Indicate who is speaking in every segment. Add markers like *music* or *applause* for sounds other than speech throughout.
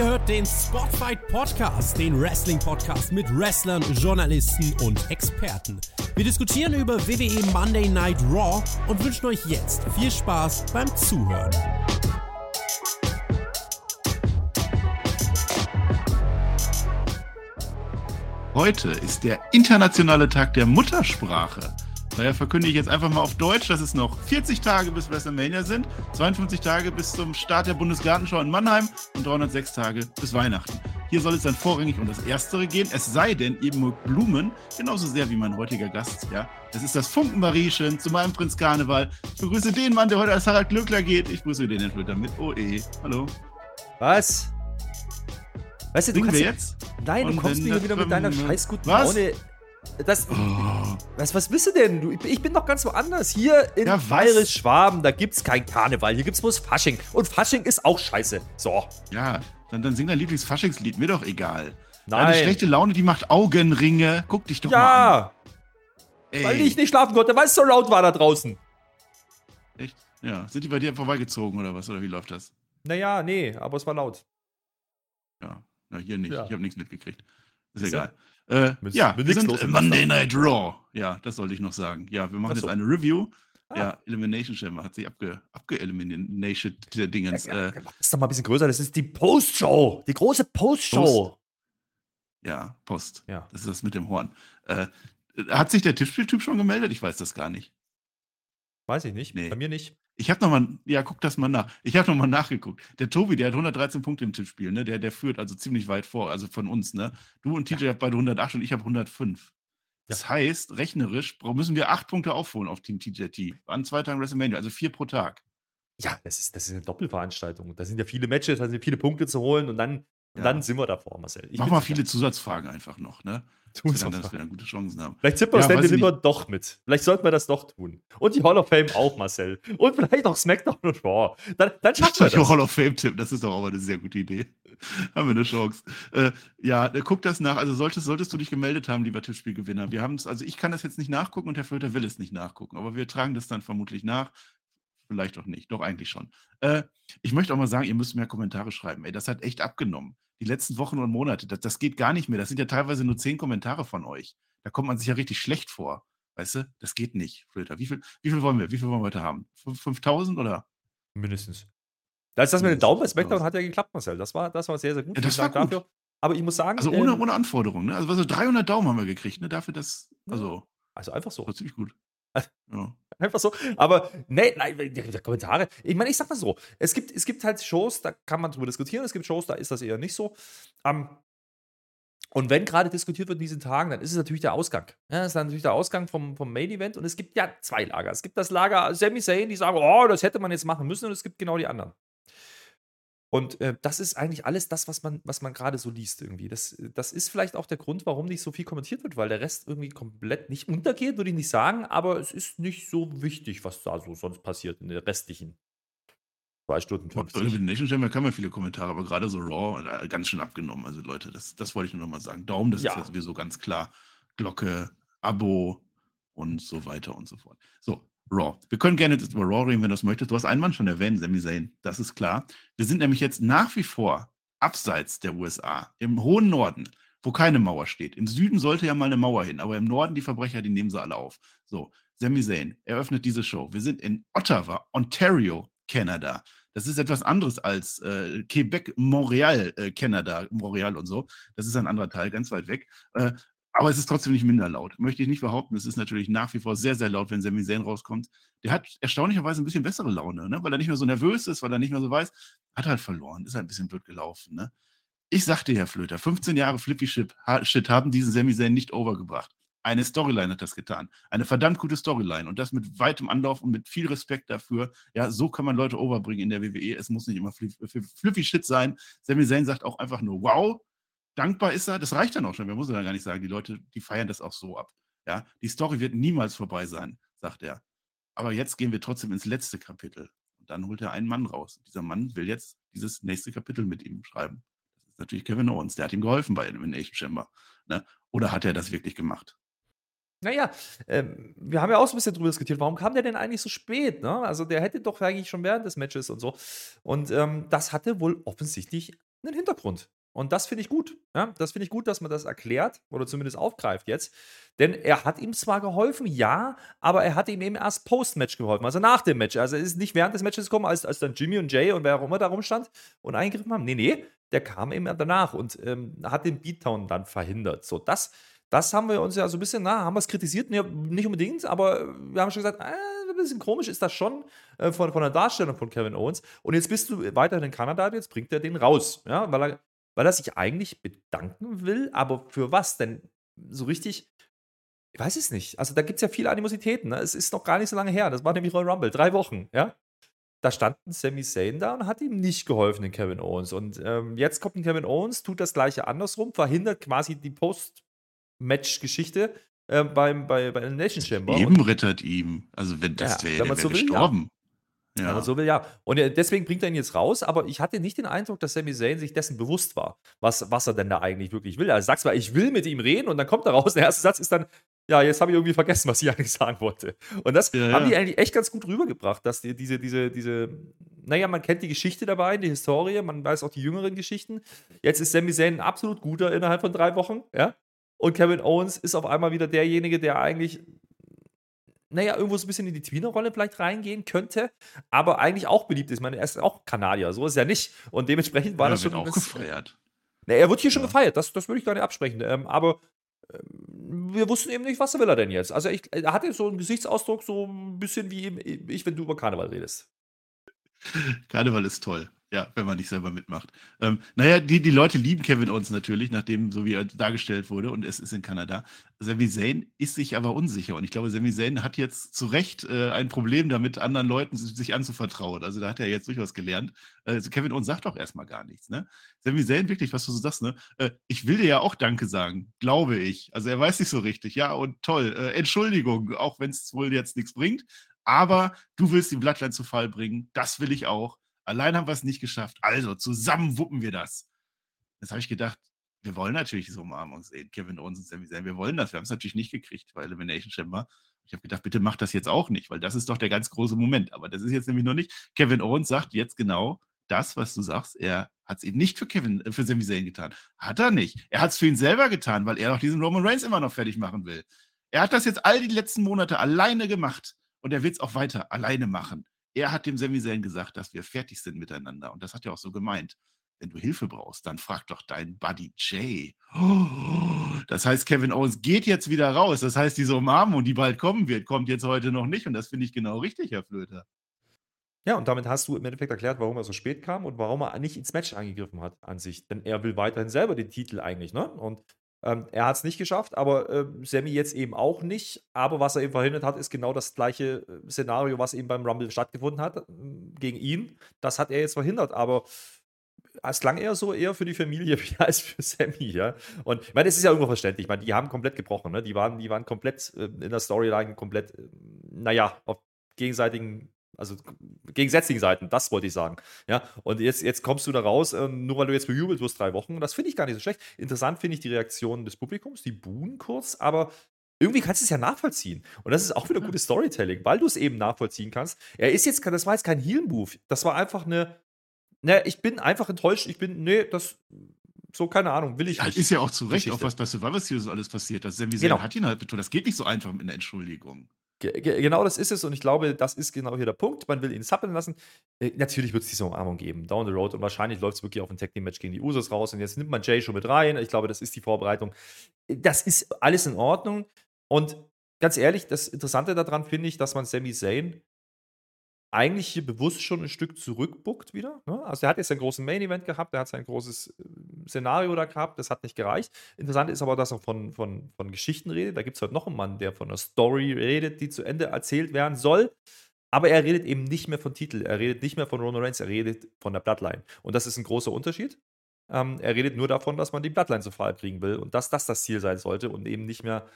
Speaker 1: Ihr hört den Spotfight Podcast, den Wrestling-Podcast mit Wrestlern, Journalisten und Experten. Wir diskutieren über WWE Monday Night Raw und wünschen euch jetzt viel Spaß beim Zuhören.
Speaker 2: Heute ist der internationale Tag der Muttersprache. Daher verkünde ich jetzt einfach mal auf Deutsch, dass es noch 40 Tage bis WrestleMania sind, 52 Tage bis zum Start der Bundesgartenschau in Mannheim und 306 Tage bis Weihnachten. Hier soll es dann vorrangig um das Erstere gehen, es sei denn, ihr mögt Blumen genauso sehr wie mein heutiger Gast. Ja, das ist das Funkenmariechen zu meinem Prinz Karneval. Ich begrüße den Mann, der heute als Harald Glückler geht. Ich grüße den Entwickler mit OE. Hallo.
Speaker 3: Was? Weißt du, du
Speaker 2: Singen
Speaker 3: kannst
Speaker 2: wir jetzt?
Speaker 3: Nein, du kommst wieder
Speaker 2: das
Speaker 3: wieder mit deiner scheiß guten
Speaker 2: Was?
Speaker 3: Laune. Das,
Speaker 2: Oh.
Speaker 3: was, was bist du denn? Du, ich, bin doch ganz woanders. Hier in
Speaker 2: Ja?
Speaker 3: Bayerisch-Schwaben, da gibt's kein Karneval. Hier gibt's bloß Fasching. Und Fasching ist auch scheiße. So.
Speaker 2: Ja, dann, dann sing dein Lieblingsfaschingslied, mir doch egal. Deine
Speaker 3: Nein.
Speaker 2: schlechte Laune, die macht Augenringe. Guck dich doch mal an.
Speaker 3: Ja, weil ich nicht schlafen konnte, weil es so laut war da draußen.
Speaker 2: Echt? Ja, sind die bei dir vorbeigezogen oder was? Oder wie läuft das?
Speaker 3: Naja, nee, aber es war laut.
Speaker 2: Ja, na, hier nicht.
Speaker 3: Ja.
Speaker 2: Ich habe nichts mitgekriegt. Ist
Speaker 3: ja-
Speaker 2: egal. Äh,
Speaker 3: Mit-
Speaker 2: ja,
Speaker 3: mit
Speaker 2: wir sind äh, Monday. Night Raw. Ja, das sollte ich noch sagen. Ja, wir machen
Speaker 3: Ach so.
Speaker 2: jetzt eine Review.
Speaker 3: Ah.
Speaker 2: Ja, Elimination Chamber hat sich abge, abgeelimination der Dingens. Äh,
Speaker 3: Das ist doch mal ein bisschen größer. Das ist die Postshow. Die große Postshow.
Speaker 2: ja, Post.
Speaker 3: Ja.
Speaker 2: Das ist das mit dem Horn. Äh, hat sich der Tippspieltyp schon gemeldet? Ich weiß das gar nicht.
Speaker 3: Weiß ich nicht.
Speaker 2: Nee.
Speaker 3: Bei mir nicht.
Speaker 2: Ich habe nochmal, ja, guck das mal nach. Ich habe nochmal nachgeguckt. Der Tobi, der hat 113 Punkte im Tippspiel, ne? Der, der führt also ziemlich weit vor, also von uns, ne? Du und TJ habt beide 108 und ich habe 105. Das heißt, rechnerisch müssen wir acht Punkte aufholen auf Team TJT. An zwei Tagen WrestleMania, also vier pro Tag.
Speaker 3: Ja, das ist, das ist eine Doppelveranstaltung. Da sind ja viele Matches, da sind viele Punkte zu holen und dann,
Speaker 2: Ja.
Speaker 3: dann sind wir davor, Marcel. Ich
Speaker 2: Mach mal viele Zusatzfragen einfach noch, ne?
Speaker 3: Tun doch.
Speaker 2: dass wir dann gute Chancen haben.
Speaker 3: Vielleicht zippen wir
Speaker 2: Ja,
Speaker 3: Stand Deliver doch mit. Vielleicht sollten wir das doch tun. Und die Hall of Fame auch, Marcel. Und vielleicht auch SmackDown und Raw. Dann, dann schaffen wir das.
Speaker 2: Hall of Fame tippen, das ist doch auch mal eine sehr gute Idee. *laughs* haben wir eine Chance. Äh, ja, äh, guck das nach. Also solltest, solltest du dich gemeldet haben, lieber Tippspielgewinner. Wir haben es, also ich kann das jetzt nicht nachgucken und Herr Flöter will es nicht nachgucken, aber wir tragen das dann vermutlich nach. Vielleicht auch nicht, doch eigentlich schon. Äh, ich möchte auch mal sagen, ihr müsst mehr Kommentare schreiben. Ey, das hat echt abgenommen. Die letzten Wochen und Monate, das, das geht gar nicht mehr. Das sind ja teilweise nur zehn Kommentare von euch. Da kommt man sich ja richtig schlecht vor. Weißt du, das geht nicht, Flöter. Wie viel, wie viel wollen wir? Wie viel wollen wir heute haben? Fünf- 5000 oder?
Speaker 3: Mindestens. Da ist das mit dem Daumen bei SmackDown hat ja geklappt, Marcel. Das war, das war sehr, sehr gut.
Speaker 2: Ja, das war gut.
Speaker 3: dafür. Aber ich muss sagen,
Speaker 2: Also ohne,
Speaker 3: ähm,
Speaker 2: ohne Anforderung, ne? Also was so 300 Daumen haben wir gekriegt, ne? Dafür das, also,
Speaker 3: also einfach so.
Speaker 2: das war ziemlich gut. *laughs* Ja.
Speaker 3: Einfach so. Aber nee, nein, Kommentare. Ich meine, ich sag mal so: es gibt, es gibt halt Shows, da kann man drüber diskutieren. Es gibt Shows, da ist das eher nicht so. Ähm, und wenn gerade diskutiert wird in diesen Tagen, dann ist es natürlich der Ausgang. Ja, das ist dann natürlich der Ausgang vom, vom Main Event. Und es gibt ja zwei Lager. Es gibt das Lager Sami Zayn, die sagen, oh, das hätte man jetzt machen müssen. Und es gibt genau die anderen. Und äh, das ist eigentlich alles das, was man, was man gerade so liest irgendwie. Das, das ist vielleicht auch der Grund, warum nicht so viel kommentiert wird, weil der Rest irgendwie komplett nicht untergeht, würde ich nicht sagen, aber es ist nicht so wichtig, was da so sonst passiert in der restlichen zwei Stunden
Speaker 2: Bei
Speaker 3: 50.
Speaker 2: Elimination Chamber kamen ja viele Kommentare, aber gerade so Raw äh, ganz schön abgenommen. Also Leute, das, das wollte ich nur noch mal sagen. Daumen, das
Speaker 3: Ja.
Speaker 2: ist ja sowieso ganz klar. Glocke, Abo und so weiter und so fort. So, Raw. Wir können gerne über Raw reden, wenn du das möchtest. Du hast einen Mann schon erwähnt, Sami Zayn. Das ist klar. Wir sind nämlich jetzt nach wie vor abseits der USA, im hohen Norden, wo keine Mauer steht. Im Süden sollte ja mal eine Mauer hin, aber im Norden die Verbrecher, die nehmen sie alle auf. So, Sami Zayn eröffnet diese Show. Wir sind in Ottawa, Ontario, Kanada. Das ist etwas anderes als äh, Quebec, Montreal, äh, Kanada, Montreal und so. Das ist ein anderer Teil, ganz weit weg. Äh, aber es ist trotzdem nicht minder laut. Möchte ich nicht behaupten. Es ist natürlich nach wie vor sehr, sehr laut, wenn Sami Zayn rauskommt. Der hat erstaunlicherweise ein bisschen bessere Laune, ne? weil er nicht mehr so nervös ist, weil er nicht mehr so weiß. Hat halt verloren, ist halt ein bisschen blöd gelaufen. Ne? Ich sagte, Herr Flöter, 15 Jahre Flippy Shit, ha Shit haben diesen Sami Zayn nicht overgebracht. Eine Storyline hat das getan. Eine verdammt gute Storyline. Und das mit weitem Anlauf und mit viel Respekt dafür. Ja, so kann man Leute overbringen in der WWE. Es muss nicht immer flipp- Flippy Shit sein. Sami Zayn sagt auch einfach nur, wow, dankbar ist er. Das reicht dann auch schon. Wir müssen dann gar nicht sagen, die Leute, die feiern das auch so ab. Ja, die Story wird niemals vorbei sein, sagt er. Aber jetzt gehen wir trotzdem ins letzte Kapitel. Und dann holt er einen Mann raus. Dieser Mann will jetzt dieses nächste Kapitel mit ihm schreiben. Das ist natürlich Kevin Owens. Der hat ihm geholfen bei Elimination Chamber. Ne? Oder hat er das wirklich gemacht?
Speaker 3: Naja, ähm, wir haben ja auch so ein bisschen drüber diskutiert, warum kam der denn eigentlich so spät? Ne? Also der hätte doch eigentlich schon während des Matches und so. Und ähm, das hatte wohl offensichtlich einen Hintergrund. Und das finde ich gut. Ja? Das finde ich gut, dass man das erklärt oder zumindest aufgreift jetzt. Denn er hat ihm zwar geholfen, ja, aber er hat ihm eben erst Post-Match geholfen, also nach dem Match. Also er ist nicht während des Matches gekommen, als, als dann Jimmy und Jay und wer auch immer da rumstand und eingegriffen haben. Nee, nee, der kam eben danach und ähm, hat den Beatdown dann verhindert. So, das, das haben wir uns ja so ein bisschen, na, haben wir es kritisiert? Nee, nicht unbedingt, aber wir haben schon gesagt, äh, ein bisschen komisch ist das schon äh, von, von der Darstellung von Kevin Owens. Und jetzt bist du weiterhin in Kanada, jetzt bringt er den raus, ja, weil er weil er sich eigentlich bedanken will, aber für was? Denn so richtig, ich weiß es nicht. Also da gibt es ja viele Animositäten. Ne? Es ist noch gar nicht so lange her. Das war nämlich Royal Rumble, drei Wochen, ja. Da stand ein Sami Zayn da und hat ihm nicht geholfen, den Kevin Owens. Und ähm, jetzt kommt ein Kevin Owens, tut das gleiche andersrum, verhindert quasi die Post-Match-Geschichte äh, beim, bei, bei Nation Chamber.
Speaker 2: Eben rittert ihm. Also wenn das ja, wäre, der wäre so gestorben.
Speaker 3: Ja. Ja. Man so will, ja. Und deswegen bringt er ihn jetzt raus, aber ich hatte nicht den Eindruck, dass Sami Zayn sich dessen bewusst war, was, was er denn da eigentlich wirklich will. Also sagt zwar, ich will mit ihm reden und dann kommt er raus, der erste Satz ist dann, ja, jetzt habe ich irgendwie vergessen, was ich eigentlich sagen wollte. Und das ja, haben die eigentlich echt ganz gut rübergebracht, dass die, diese, diese, diese, naja, man kennt die Geschichte dabei, die Historie, man weiß auch die jüngeren Geschichten. Jetzt ist Sami Zayn ein absolut guter innerhalb von drei Wochen, ja. Und Kevin Owens ist auf einmal wieder derjenige, der eigentlich naja, irgendwo so ein bisschen in die Tweener-Rolle vielleicht reingehen könnte, aber eigentlich auch beliebt ist. Ich meine, er ist auch Kanadier, so ist er nicht. Und dementsprechend war ja, das schon.
Speaker 2: auch gefeiert.
Speaker 3: Na, er wird hier ja. schon gefeiert, das, das würde ich gar nicht absprechen. Ähm, aber ähm, wir wussten eben nicht, was will er denn jetzt. Also ich, er hatte so einen Gesichtsausdruck, so ein bisschen wie ich, wenn du über Karneval redest.
Speaker 2: Karneval ist toll. Ja, wenn man nicht selber mitmacht. Ähm, naja, die, die Leute lieben Kevin Owens natürlich, nachdem so wie er dargestellt wurde und es ist in Kanada. Sami Zayn ist sich aber unsicher und ich glaube, Sami Zayn hat jetzt zu Recht äh, ein Problem damit, anderen Leuten sich anzuvertrauen. Also da hat er jetzt durchaus gelernt. Also Kevin Owens sagt doch erstmal gar nichts. Ne? Sami Zayn, wirklich, was du so sagst, ne? Äh, ich will dir ja auch Danke sagen, glaube ich. Also er weiß nicht so richtig. Ja, und toll. Äh, Entschuldigung, auch wenn es wohl jetzt nichts bringt. Aber du willst die Blattline zu Fall bringen. Das will ich auch. Allein haben wir es nicht geschafft. Also, zusammen wuppen wir das. Jetzt habe ich gedacht, wir wollen natürlich diese Umarmung sehen, Kevin Owens und Sami Zayn. Wir wollen das. Wir haben es natürlich nicht gekriegt bei Elimination Chamber. Ich habe gedacht, bitte mach das jetzt auch nicht, weil das ist doch der ganz große Moment. Aber das ist jetzt nämlich noch nicht. Kevin Owens sagt jetzt genau das, was du sagst. Er hat es eben nicht für Kevin, äh, für Sami Zayn getan. Hat er nicht. Er hat es für ihn selber getan, weil er auch diesen Roman Reigns immer noch fertig machen will. Er hat das jetzt all die letzten Monate alleine gemacht und er wird es auch weiter alleine machen. Er hat dem Zayn gesagt, dass wir fertig sind miteinander. Und das hat er auch so gemeint. Wenn du Hilfe brauchst, dann frag doch deinen Buddy Jay. *gasps* das heißt, Kevin Owens geht jetzt wieder raus. Das heißt, diese Umarmung, die bald kommen wird, kommt jetzt heute noch nicht. Und das finde ich genau richtig, Herr Flöter.
Speaker 3: Ja, und damit hast du im Endeffekt erklärt, warum er so spät kam und warum er nicht ins Match eingegriffen hat an sich. Denn er will weiterhin selber den Titel eigentlich, ne? Und ähm, er hat es nicht geschafft, aber äh, Sammy jetzt eben auch nicht. Aber was er eben verhindert hat, ist genau das gleiche äh, Szenario, was eben beim Rumble stattgefunden hat, äh, gegen ihn. Das hat er jetzt verhindert. Aber es klang eher so eher für die Familie *laughs* als für Sammy, ja. Und ich meine, es ist ja irgendwo verständlich. Ich meine, die haben komplett gebrochen, ne? Die waren, die waren komplett äh, in der Storyline komplett, äh, naja, auf gegenseitigen also gegensätzlichen Seiten, das wollte ich sagen. Ja, und jetzt, jetzt kommst du da raus, äh, nur weil du jetzt bejubelt wirst, drei Wochen. Das finde ich gar nicht so schlecht. Interessant finde ich die Reaktion des Publikums, die buhen kurz, aber irgendwie kannst du es ja nachvollziehen. Und das ist auch wieder gutes Storytelling, weil du es eben nachvollziehen kannst. Er ist jetzt, das war jetzt kein Heal-Move. Das war einfach eine, ne, ich bin einfach enttäuscht. Ich bin, nee, das, so, keine Ahnung, will ich
Speaker 2: ja,
Speaker 3: nicht.
Speaker 2: Ist ja auch zu Recht, auch was bei Survivor Series alles passiert. Das Sami genau. hat ihn halt betont. Das geht nicht so einfach mit einer Entschuldigung.
Speaker 3: Genau das ist es und ich glaube, das ist genau hier der Punkt. Man will ihn sappeln lassen. Äh, natürlich wird es diese Umarmung geben, down the road und wahrscheinlich läuft es wirklich auf ein Tag Team Match gegen die Usos raus und jetzt nimmt man Jay schon mit rein. Ich glaube, das ist die Vorbereitung. Das ist alles in Ordnung und ganz ehrlich, das Interessante daran finde ich, dass man Sami Zayn eigentlich hier bewusst schon ein Stück zurückbuckt wieder. Ne? Also, er hat jetzt einen großen Main-Event gehabt, er hat sein großes äh, Szenario da gehabt, das hat nicht gereicht. Interessant ist aber, dass er von, von, von Geschichten redet. Da gibt es heute noch einen Mann, der von einer Story redet, die zu Ende erzählt werden soll. Aber er redet eben nicht mehr von Titel, er redet nicht mehr von Roman Reigns, er redet von der Bloodline. Und das ist ein großer Unterschied. Ähm, er redet nur davon, dass man die Bloodline zu Fall kriegen will und dass das das Ziel sein sollte und eben nicht mehr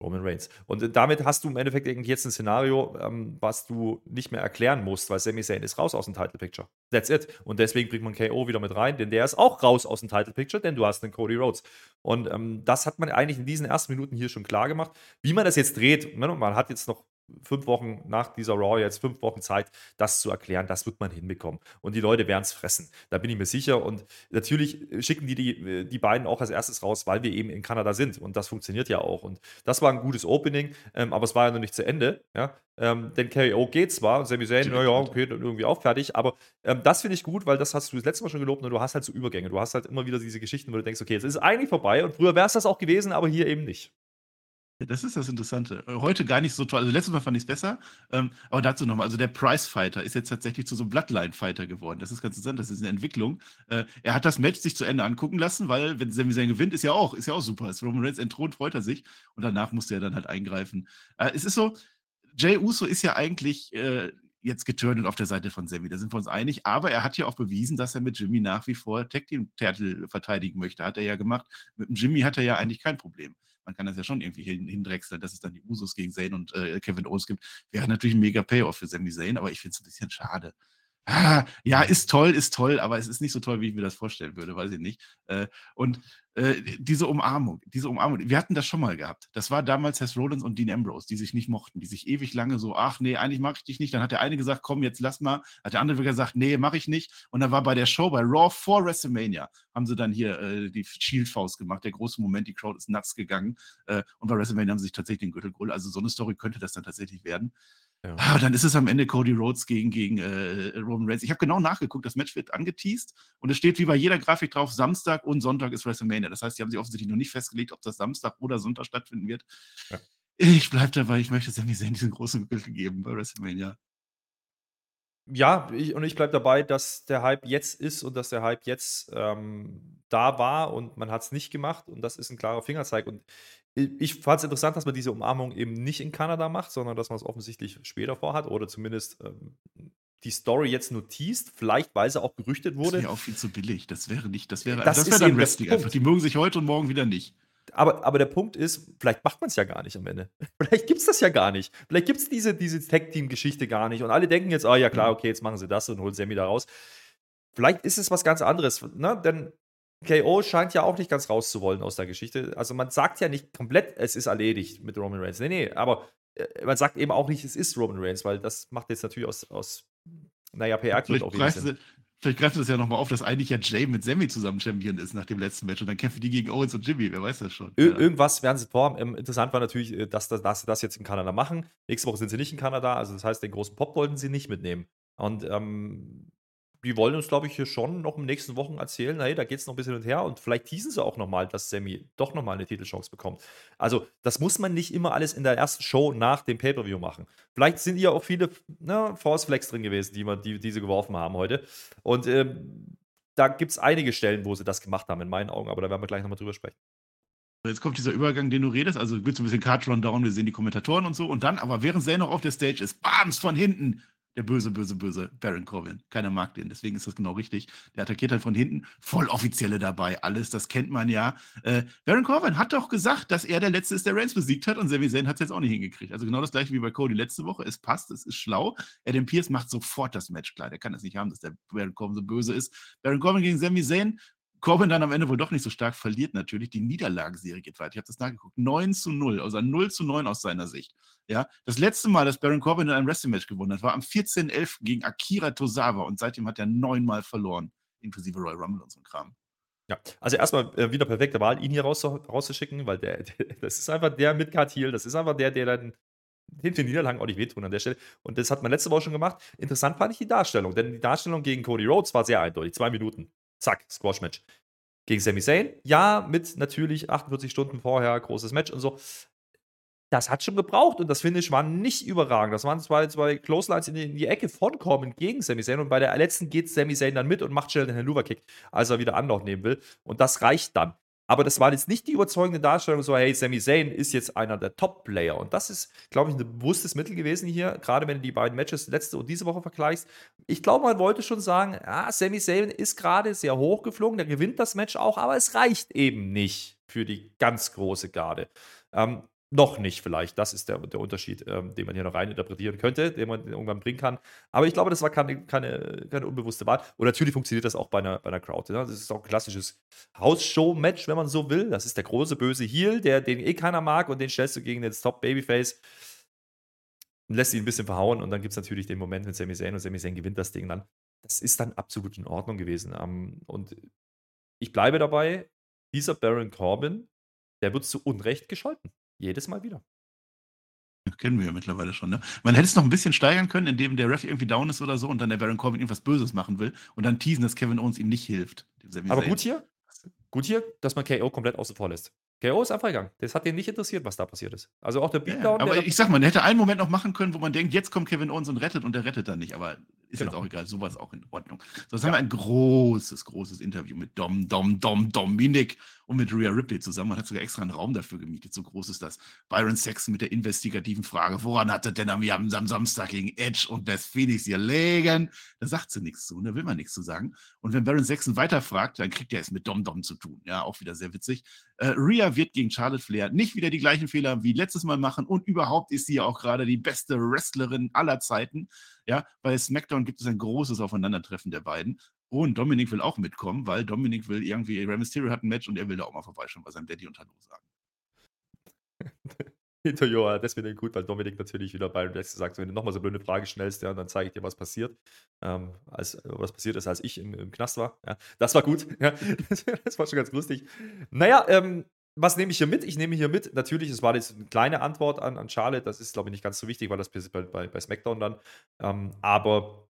Speaker 3: Roman Reigns. Und äh, damit hast du im Endeffekt jetzt ein Szenario, ähm, was du nicht mehr erklären musst, weil Sami Zayn ist raus aus dem Title Picture. That's it. Und deswegen bringt man KO wieder mit rein, denn der ist auch raus aus dem Title Picture, denn du hast einen Cody Rhodes. Und ähm, das hat man eigentlich in diesen ersten Minuten hier schon klar gemacht. Wie man das jetzt dreht, ne? man hat jetzt noch fünf Wochen nach dieser Raw jetzt fünf Wochen Zeit, das zu erklären. Das wird man hinbekommen. Und die Leute werden es fressen. Da bin ich mir sicher. Und natürlich schicken die, die die beiden auch als erstes raus, weil wir eben in Kanada sind. Und das funktioniert ja auch. Und das war ein gutes Opening, ähm, aber es war ja noch nicht zu Ende. Ja? Ähm, denn KO geht zwar, Sami Zayn, naja, okay, dann irgendwie auch fertig, aber ähm, das finde ich gut, weil das hast du das letzte Mal schon gelobt und du hast halt so Übergänge. Du hast halt immer wieder diese Geschichten, wo du denkst, okay, jetzt ist es eigentlich vorbei und früher wäre es das auch gewesen, aber hier eben nicht.
Speaker 2: Das ist das Interessante. Äh, heute gar nicht so toll. Also letztes Mal fand ich es besser. Ähm, aber dazu nochmal. Also der Price Fighter ist jetzt tatsächlich zu so einem Bloodline Fighter geworden. Das ist ganz interessant. Das ist eine Entwicklung. Äh, er hat das Match sich zu Ende angucken lassen, weil wenn Sami Zayn gewinnt, ist ja auch, ist ja auch super. Als Roman Reigns entthront, freut er sich. Und danach musste er dann halt eingreifen. Äh, es ist so, Jay Uso ist ja eigentlich äh, jetzt geturnt auf der Seite von Sammy, da sind wir uns einig. Aber er hat ja auch bewiesen, dass er mit Jimmy nach wie vor Tag Team Titel verteidigen möchte. Hat er ja gemacht. Mit Jimmy hat er ja eigentlich kein Problem. Man kann das ja schon irgendwie hindrechseln, dass es dann die Usos gegen Zayn und äh, Kevin Owens gibt. Wäre natürlich ein mega Payoff für Sami Zayn, aber ich finde es ein bisschen schade. Ah, ja, ist toll, ist toll, aber es ist nicht so toll, wie ich mir das vorstellen würde, weiß ich nicht. Äh, und äh, diese Umarmung, diese Umarmung, wir hatten das schon mal gehabt. Das war damals Seth Rollins und Dean Ambrose, die sich nicht mochten, die sich ewig lange so, ach nee, eigentlich mag ich dich nicht. Dann hat der eine gesagt, komm, jetzt lass mal. Hat der andere wieder gesagt, nee, mach ich nicht. Und dann war bei der Show, bei Raw vor WrestleMania, haben sie dann hier äh, die Shield-Faust gemacht. Der große Moment, die Crowd ist nuts gegangen. Äh, und bei WrestleMania haben sie sich tatsächlich den Gürtel geholt. Also so eine Story könnte das dann tatsächlich werden. Ja. Ah, dann ist es am Ende Cody Rhodes gegen, gegen äh, Roman Reigns. Ich habe genau nachgeguckt, das Match wird angeteased und es steht wie bei jeder Grafik drauf, Samstag und Sonntag ist WrestleMania. Das heißt, die haben sich offensichtlich noch nicht festgelegt, ob das Samstag oder Sonntag stattfinden wird. Ja. Ich bleibe dabei, ich möchte Sami Zayn diesen großen Gürtel geben bei WrestleMania.
Speaker 3: Ja, ich, und ich bleibe dabei, dass der Hype jetzt ist und dass der Hype jetzt ähm, da war und man hat es nicht gemacht und das ist ein klarer Fingerzeig. Und ich fand es interessant, dass man diese Umarmung eben nicht in Kanada macht, sondern dass man es offensichtlich später vorhat oder zumindest ähm, die Story jetzt nur teast, vielleicht weil sie auch gerüchtet wurde. Das
Speaker 2: wäre auch viel zu billig. Das wäre nicht, das wäre, das, das wäre dann Wrestling einfach. Die mögen sich heute und morgen wieder nicht.
Speaker 3: Aber, aber der Punkt ist, vielleicht macht man es ja gar nicht am Ende. *laughs* Vielleicht gibt es das ja gar nicht. Vielleicht gibt es diese, diese Tag-Team-Geschichte gar nicht. Und alle denken jetzt, ah oh, ja klar, okay, jetzt machen sie das und holen Sammy da raus. Vielleicht ist es was ganz anderes. Ne? Denn KO scheint ja auch nicht ganz rauszuwollen aus der Geschichte. Also man sagt ja nicht komplett, es ist erledigt mit Roman Reigns. Nee, nee, aber äh, man sagt eben auch nicht, es ist Roman Reigns, weil das macht jetzt natürlich aus, aus naja, PR-Gründen
Speaker 2: auch wieder Sinn. Vielleicht greift das ja nochmal auf, dass eigentlich ja Jay mit Sammy zusammen Champion ist nach dem letzten Match und dann kämpfen die gegen Owens und Jimmy, wer weiß das schon.
Speaker 3: Ir. Irgendwas werden sie vor. Ähm, interessant war natürlich, äh, dass, dass, dass, sie das jetzt in Kanada machen. Nächste Woche sind sie nicht in Kanada, also das heißt, den großen Pop wollten sie nicht mitnehmen. Und ähm, die wollen uns, glaube ich, hier schon noch in den nächsten Wochen erzählen, hey, da geht es noch ein bisschen hin und her und vielleicht teasen sie auch nochmal, dass Sammy doch nochmal eine Titelchance bekommt. Also, das muss man nicht immer alles in der ersten Show nach dem Pay-Per-View machen. Vielleicht sind hier auch viele ne, Force Flex drin gewesen, die, man, die, die sie geworfen haben heute. Und ähm, da gibt es einige Stellen, wo sie das gemacht haben, in meinen Augen, aber da werden wir gleich nochmal drüber sprechen.
Speaker 2: Jetzt kommt dieser Übergang, den du redest. Also gibt es ein bisschen Card Rundown, wir sehen die Kommentatoren und so. Und dann, aber während Zane noch auf der Stage ist, bams, von hinten der böse, böse, böse Baron Corbin. Keiner mag den, deswegen ist das genau richtig. Der attackiert halt von hinten, voll offizielle dabei, alles, das kennt man ja. Äh, Baron Corbin hat doch gesagt, dass er der Letzte ist, der Reigns besiegt hat und Sami Zayn hat es jetzt auch nicht hingekriegt. Also genau das gleiche wie bei Cody letzte Woche. Es passt, es ist schlau. Adam Pierce macht sofort das Match klar. Der kann es nicht haben, dass der Baron Corbin so böse ist. Baron Corbin gegen Sami Zayn, Corbin dann am Ende wohl doch nicht so stark verliert natürlich. Die Niederlagenserie geht weiter. Ich habe das nachgeguckt. 9 zu 0, also 0 zu 9 aus seiner Sicht. Ja, das letzte Mal, dass Baron Corbin in einem Wrestling-Match gewonnen hat, war am 14.11. gegen Akira Tozawa und seitdem hat er neunmal verloren, inklusive Royal Rumble und so ein Kram.
Speaker 3: Ja, also erstmal äh, wieder perfekte Wahl, ihn hier raus, rauszuschicken, weil der, *laughs* der, das ist einfach der mit Heel, das ist einfach der, der dann hinter den Niederlagen auch nicht wehtun an der Stelle. Und das hat man letzte Woche schon gemacht. Interessant fand ich die Darstellung, denn die Darstellung gegen Cody Rhodes war sehr eindeutig. Zwei Minuten. Zack, Squash-Match. Gegen Sami Zayn, ja, mit natürlich 48 Stunden vorher großes Match und so das hat schon gebraucht und das Finish war nicht überragend. Das waren zwei, zwei Clotheslines in die, in die Ecke von Corbin gegen Sami Zayn und bei der letzten geht Sami Zayn dann mit und macht schnell den Helluva-Kick, als er wieder Anlauf nehmen will und das reicht dann. Aber das war jetzt nicht die überzeugende Darstellung, so, hey, Sami Zayn ist jetzt einer der Top-Player. Und das ist, glaube ich, ein bewusstes Mittel gewesen hier, gerade wenn du die beiden Matches letzte und diese Woche vergleichst. Ich glaube, man wollte schon sagen, ja, Sami Zayn ist gerade sehr hoch geflogen, der gewinnt das Match auch, aber es reicht eben nicht für die ganz große Garde. Ähm, noch nicht vielleicht. Das ist der, der Unterschied, ähm, den man hier noch reininterpretieren könnte, den man irgendwann bringen kann. Aber ich glaube, das war keine, keine, keine unbewusste Wahl. Und natürlich funktioniert das auch bei einer, bei einer Crowd. Ja? Das ist auch ein klassisches Hausshow-Match, wenn man so will. Das ist der große böse Heel, der, den eh keiner mag und den stellst du gegen den Top-Babyface. lässt ihn ein bisschen verhauen und dann gibt es natürlich den Moment mit Sami Zayn und Sami Zayn gewinnt das Ding dann. Das ist dann absolut in Ordnung gewesen. Ähm, und ich bleibe dabei, dieser Baron Corbin, der wird zu Unrecht gescholten. Jedes Mal wieder.
Speaker 2: Kennen wir ja mittlerweile schon, ne? Man hätte es noch ein bisschen steigern können, indem der Ref irgendwie down ist oder so und dann der Baron Corbin irgendwas Böses machen will und dann teasen, dass Kevin Owens ihm nicht hilft.
Speaker 3: Aber gut hier, gut hier, dass man KO komplett außen vor lässt. KO ist einfach gegangen. Das hat den nicht interessiert, was da passiert ist. Also auch der
Speaker 2: Beatdown. Ja, aber ich sag mal, der hätte einen Moment noch machen können, wo man denkt, jetzt kommt Kevin Owens und rettet und der rettet dann nicht. Aber ist genau. jetzt auch egal, sowas auch in Ordnung. So, jetzt ja. haben wir ein großes, großes Interview mit Dom, Dom, Dom, Dominik und mit Rhea Ripley zusammen. Man hat sogar extra einen Raum dafür gemietet. So groß ist das. Byron Saxon mit der investigativen Frage: Woran hat er denn am, am Samstag gegen Edge und Beth Phoenix gelegen? Da sagt sie nichts zu, da will man nichts zu sagen. Und wenn Byron Saxon weiterfragt, dann kriegt er es mit Dom Dom zu tun. Ja, auch wieder sehr witzig. Äh, Rhea wird gegen Charlotte Flair nicht wieder die gleichen Fehler wie letztes Mal machen und überhaupt ist sie ja auch gerade die beste Wrestlerin aller Zeiten. Ja, bei SmackDown gibt es ein großes Aufeinandertreffen der beiden. Und Dominik will auch mitkommen, weil Dominik will irgendwie, Rey Mysterio hat ein Match und er will da auch mal vorbeischauen, bei seinem Daddy und Hallo sagen. *laughs*
Speaker 3: Hinter das wird gut, weil Dominik natürlich wieder bei Rex sagt, wenn du nochmal so eine blöde Frage stellst, ja, dann zeige ich dir, was passiert. Ähm, als, was passiert ist, als ich im, im Knast war. Ja, das war gut. *laughs* Ja, das war schon ganz lustig. Naja, ähm, was nehme ich hier mit? Ich nehme hier mit, natürlich, es war jetzt eine kleine Antwort an, an Charlotte, das ist, glaube ich, nicht ganz so wichtig, weil das bei, bei, bei SmackDown dann. Ähm, aber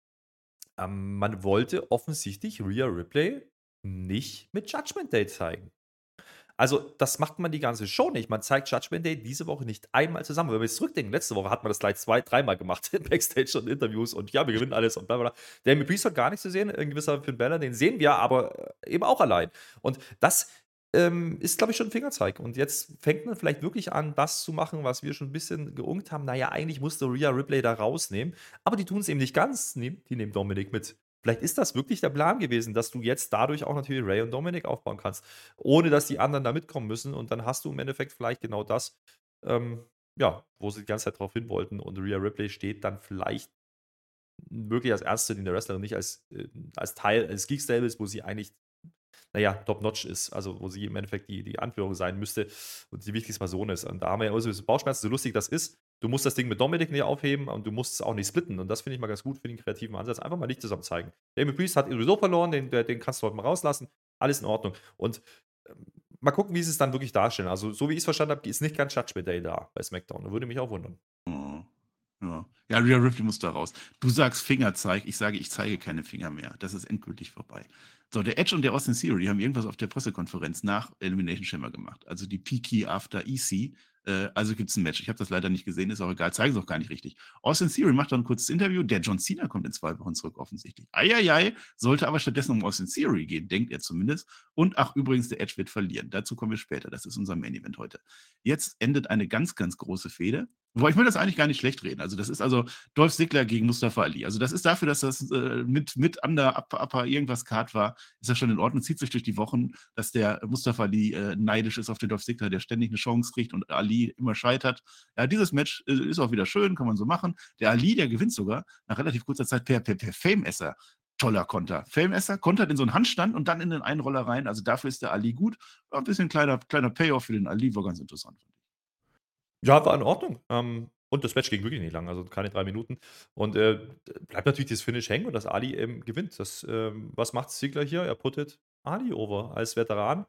Speaker 3: ähm, man wollte offensichtlich Rhea Ripley nicht mit Judgment Day zeigen. Also, das macht man die ganze Show nicht. Man zeigt Judgment Day diese Woche nicht einmal zusammen. Wenn wir jetzt zurückdenken, letzte Woche hat man das gleich zwei, dreimal gemacht in *laughs* Backstage und Interviews und ja, wir gewinnen alles und bla bla. Der mit Priest hat gar nichts zu sehen, ein gewisser Finn Balor, den sehen wir, aber äh, eben auch allein. Und das ähm, ist, glaube ich, schon ein Fingerzeig. Und jetzt fängt man vielleicht wirklich an, das zu machen, was wir schon ein bisschen geungt haben. Naja, eigentlich musste Rhea Ripley da rausnehmen. Aber die tun es eben nicht ganz. Die nehmen Dominik mit. Vielleicht ist das wirklich der Plan gewesen, dass du jetzt dadurch auch natürlich Ray und Dominik aufbauen kannst, ohne dass die anderen da mitkommen müssen. Und dann hast du im Endeffekt vielleicht genau das, ähm, ja, wo sie die ganze Zeit drauf hin wollten. Und Rhea Ripley steht dann vielleicht wirklich als Erste in der Wrestlerin, nicht als, äh, als Teil eines Geek-Stables, wo sie eigentlich naja, top-notch ist, also wo sie im Endeffekt die, die Anführung sein müsste und die wichtigste Person ist. Und da haben wir ja also Bauchschmerzen, so lustig das ist. Du musst das Ding mit Dominik nicht aufheben und du musst es auch nicht splitten. Und das finde ich mal ganz gut für den kreativen Ansatz. Einfach mal nicht zusammen zeigen. Damien Priest hat sowieso verloren, den, den kannst du heute mal rauslassen. Alles in Ordnung. Und ähm, mal gucken, wie sie es dann wirklich darstellen. Also, so wie ich es verstanden habe, ist nicht ganz Judgment Day da bei SmackDown. Da würde mich auch wundern.
Speaker 2: Mhm. Ja. ja, Rhea Ripley muss da raus. Du sagst Fingerzeig, ich sage, ich zeige keine Finger mehr. Das ist endgültig vorbei. So, der Edge und der Austin Theory haben irgendwas auf der Pressekonferenz nach Elimination Chamber gemacht. Also die PK after EC. Äh, also gibt es ein Match. Ich habe das leider nicht gesehen, ist auch egal, zeigen es auch gar nicht richtig. Austin Theory macht dann ein kurzes Interview. Der John Cena kommt in zwei Wochen zurück, offensichtlich. Eieiei, sollte aber stattdessen um Austin Theory gehen, denkt er zumindest. Und ach, übrigens, der Edge wird verlieren. Dazu kommen wir später. Das ist unser Main Event heute. Jetzt endet eine ganz, ganz große Fehde. Wobei ich will das eigentlich gar nicht schlecht reden. Also, das ist also Dolph Ziggler gegen Mustafa Ali. Also, das ist dafür, dass das äh, mit, mit under, upper, upper irgendwas Card war, ist das schon in Ordnung. Zieht sich durch die Wochen, dass der Mustafa Ali äh, neidisch ist auf den Dolph Ziggler, der ständig eine Chance kriegt und Ali immer scheitert. Ja, dieses Match äh, ist auch wieder schön, kann man so machen. Der Ali, der gewinnt sogar nach relativ kurzer Zeit per, per, per Fame-Esser. Toller Konter. Fame-Esser kontert in so einen Handstand und dann in den Einroller rein. Also, dafür ist der Ali gut. Ein bisschen kleiner, kleiner Payoff für den Ali, war ganz interessant.
Speaker 3: Ja, war in Ordnung. Ähm, und das Match ging wirklich nicht lang, also keine drei Minuten. Und äh, bleibt natürlich das Finish hängen und dass Ali eben gewinnt. Das, ähm, was macht Ziegler hier? Er puttet Ali over als Veteran.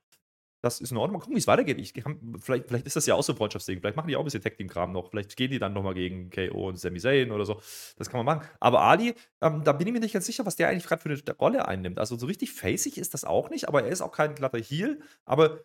Speaker 3: Das ist in Ordnung. Mal gucken, wie es weitergeht. Ich, vielleicht, vielleicht ist das ja auch so ein Freundschaftsding. Vielleicht machen die auch ein bisschen Tag-Team-Kram noch. Vielleicht gehen die dann nochmal gegen KO und Sami Zayn oder so. Das kann man machen. Aber Ali, ähm, da bin ich mir nicht ganz sicher, was der eigentlich gerade für eine Rolle einnimmt. Also so richtig facig ist das auch nicht, aber er ist auch kein glatter Heel. Aber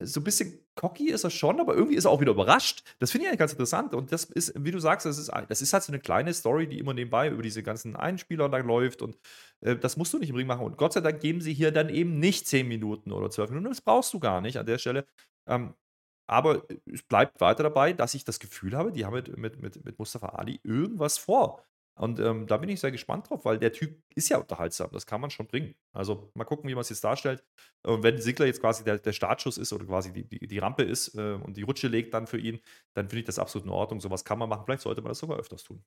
Speaker 3: so ein bisschen cocky ist er schon, aber irgendwie ist er auch wieder überrascht. Das finde ich eigentlich ganz interessant. Und das ist, wie du sagst, das ist, das ist halt so eine kleine Story, die immer nebenbei über diese ganzen Einspieler dann läuft. Und äh, das musst du nicht im Ring machen. Und Gott sei Dank geben sie hier dann eben nicht 10 Minuten oder 12 Minuten. Das brauchst du gar nicht an der Stelle. Ähm, aber es bleibt weiter dabei, dass ich das Gefühl habe, die haben mit, mit, mit, mit Mustafa Ali irgendwas vor. Und ähm, da bin ich sehr gespannt drauf, weil der Typ ist ja unterhaltsam. Das kann man schon bringen. Also mal gucken, wie man es jetzt darstellt. Und wenn Sigler jetzt quasi der, der Startschuss ist oder quasi die, die, die Rampe ist äh, und die Rutsche legt dann für ihn, dann finde ich das absolut in Ordnung. Sowas kann man machen. Vielleicht sollte man das sogar öfters tun.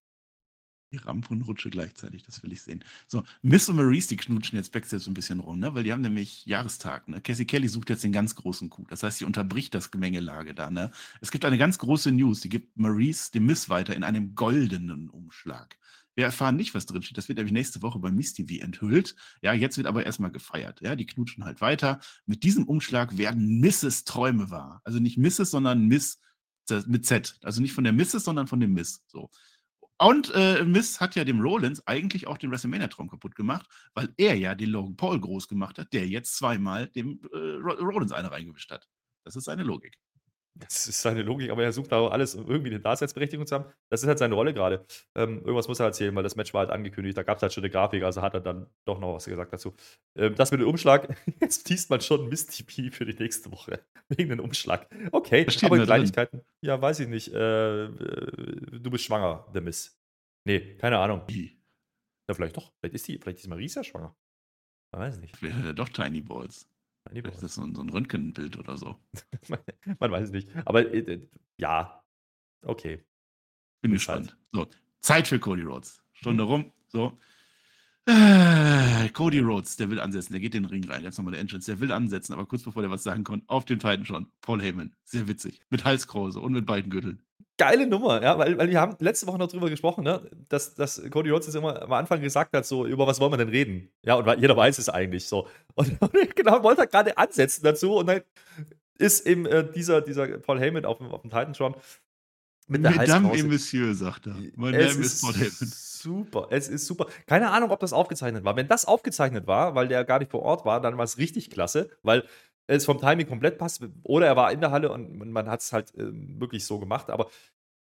Speaker 2: Die Rampe und Rutsche gleichzeitig, das will ich sehen. So, Miss und Maurice, die knutschen jetzt Backstage so ein bisschen rum, ne? weil die haben nämlich Jahrestag. Ne? Cassie Kelly sucht jetzt den ganz großen Coup. Das heißt, sie unterbricht das Gemengelage da. Ne? Es gibt eine ganz große News, die gibt Maurice dem Miss weiter in einem goldenen Umschlag. Wir erfahren nicht, was drinsteht. Das wird nämlich nächste Woche bei Miss TV enthüllt. Ja, jetzt wird aber erstmal gefeiert. Ja, die knutschen halt weiter. Mit diesem Umschlag werden Misses Träume wahr. Also nicht Misses, sondern Miss mit Z. Also nicht von der Misses, sondern von dem Miss. So. Und äh, Miss hat ja dem Rollins eigentlich auch den WrestleMania-Traum kaputt gemacht, weil er ja den Logan Paul groß gemacht hat, der jetzt zweimal dem äh, Rollins eine reingewischt hat. Das ist seine Logik.
Speaker 3: Das ist seine Logik, aber er sucht da alles, um irgendwie eine Daseinsberechtigung zu haben. Das ist halt seine Rolle gerade. Ähm, irgendwas muss er erzählen, weil das Match war halt angekündigt. Da gab es halt schon eine Grafik, also hat er dann doch noch was gesagt dazu. Ähm, das mit dem Umschlag, *laughs* jetzt teast man schon Miss TP für die nächste Woche. *laughs* Wegen dem Umschlag. Okay, aber Kleinigkeiten. Drin? Ja, weiß ich nicht. Äh, äh, du bist schwanger, der Miss. Nee, keine Ahnung. Wie? Ja, vielleicht doch. Vielleicht ist die, vielleicht ist Marisa schwanger.
Speaker 2: Man weiß nicht. Vielleicht hat er doch Tiny Balls. Das ist so ein, so ein Röntgenbild oder so. *laughs*
Speaker 3: Man weiß es nicht. Aber äh, ja, okay.
Speaker 2: Bin gespannt. So, Zeit für Cody Rhodes. Stunde mhm. rum. So. Äh, Cody Rhodes, der will ansetzen, der geht in den Ring rein. Jetzt nochmal der Entrance, der will ansetzen, aber kurz bevor der was sagen konnte, auf den Titan schon. Paul Heyman, sehr witzig. Mit Halskrause und mit beiden Gürteln
Speaker 3: geile Nummer, ja, weil, weil wir haben letzte Woche noch drüber gesprochen, ne, dass, dass Cody Rhodes es immer am Anfang gesagt hat, so, über was wollen wir denn reden? Ja, und jeder weiß es eigentlich so. *laughs* Und, und genau, wollte er gerade ansetzen dazu und dann ist eben äh, dieser, dieser Paul Heyman auf dem, auf dem Titantron
Speaker 2: mit der Mesdames et Monsieur, sagt er.
Speaker 3: Mein Name ist Paul Heyman. Super, es ist super. Keine Ahnung, ob das aufgezeichnet war. Wenn das aufgezeichnet war, weil der gar nicht vor Ort war, dann war es richtig klasse, weil es vom Timing komplett passt. Oder er war in der Halle und man hat es halt äh, wirklich so gemacht. Aber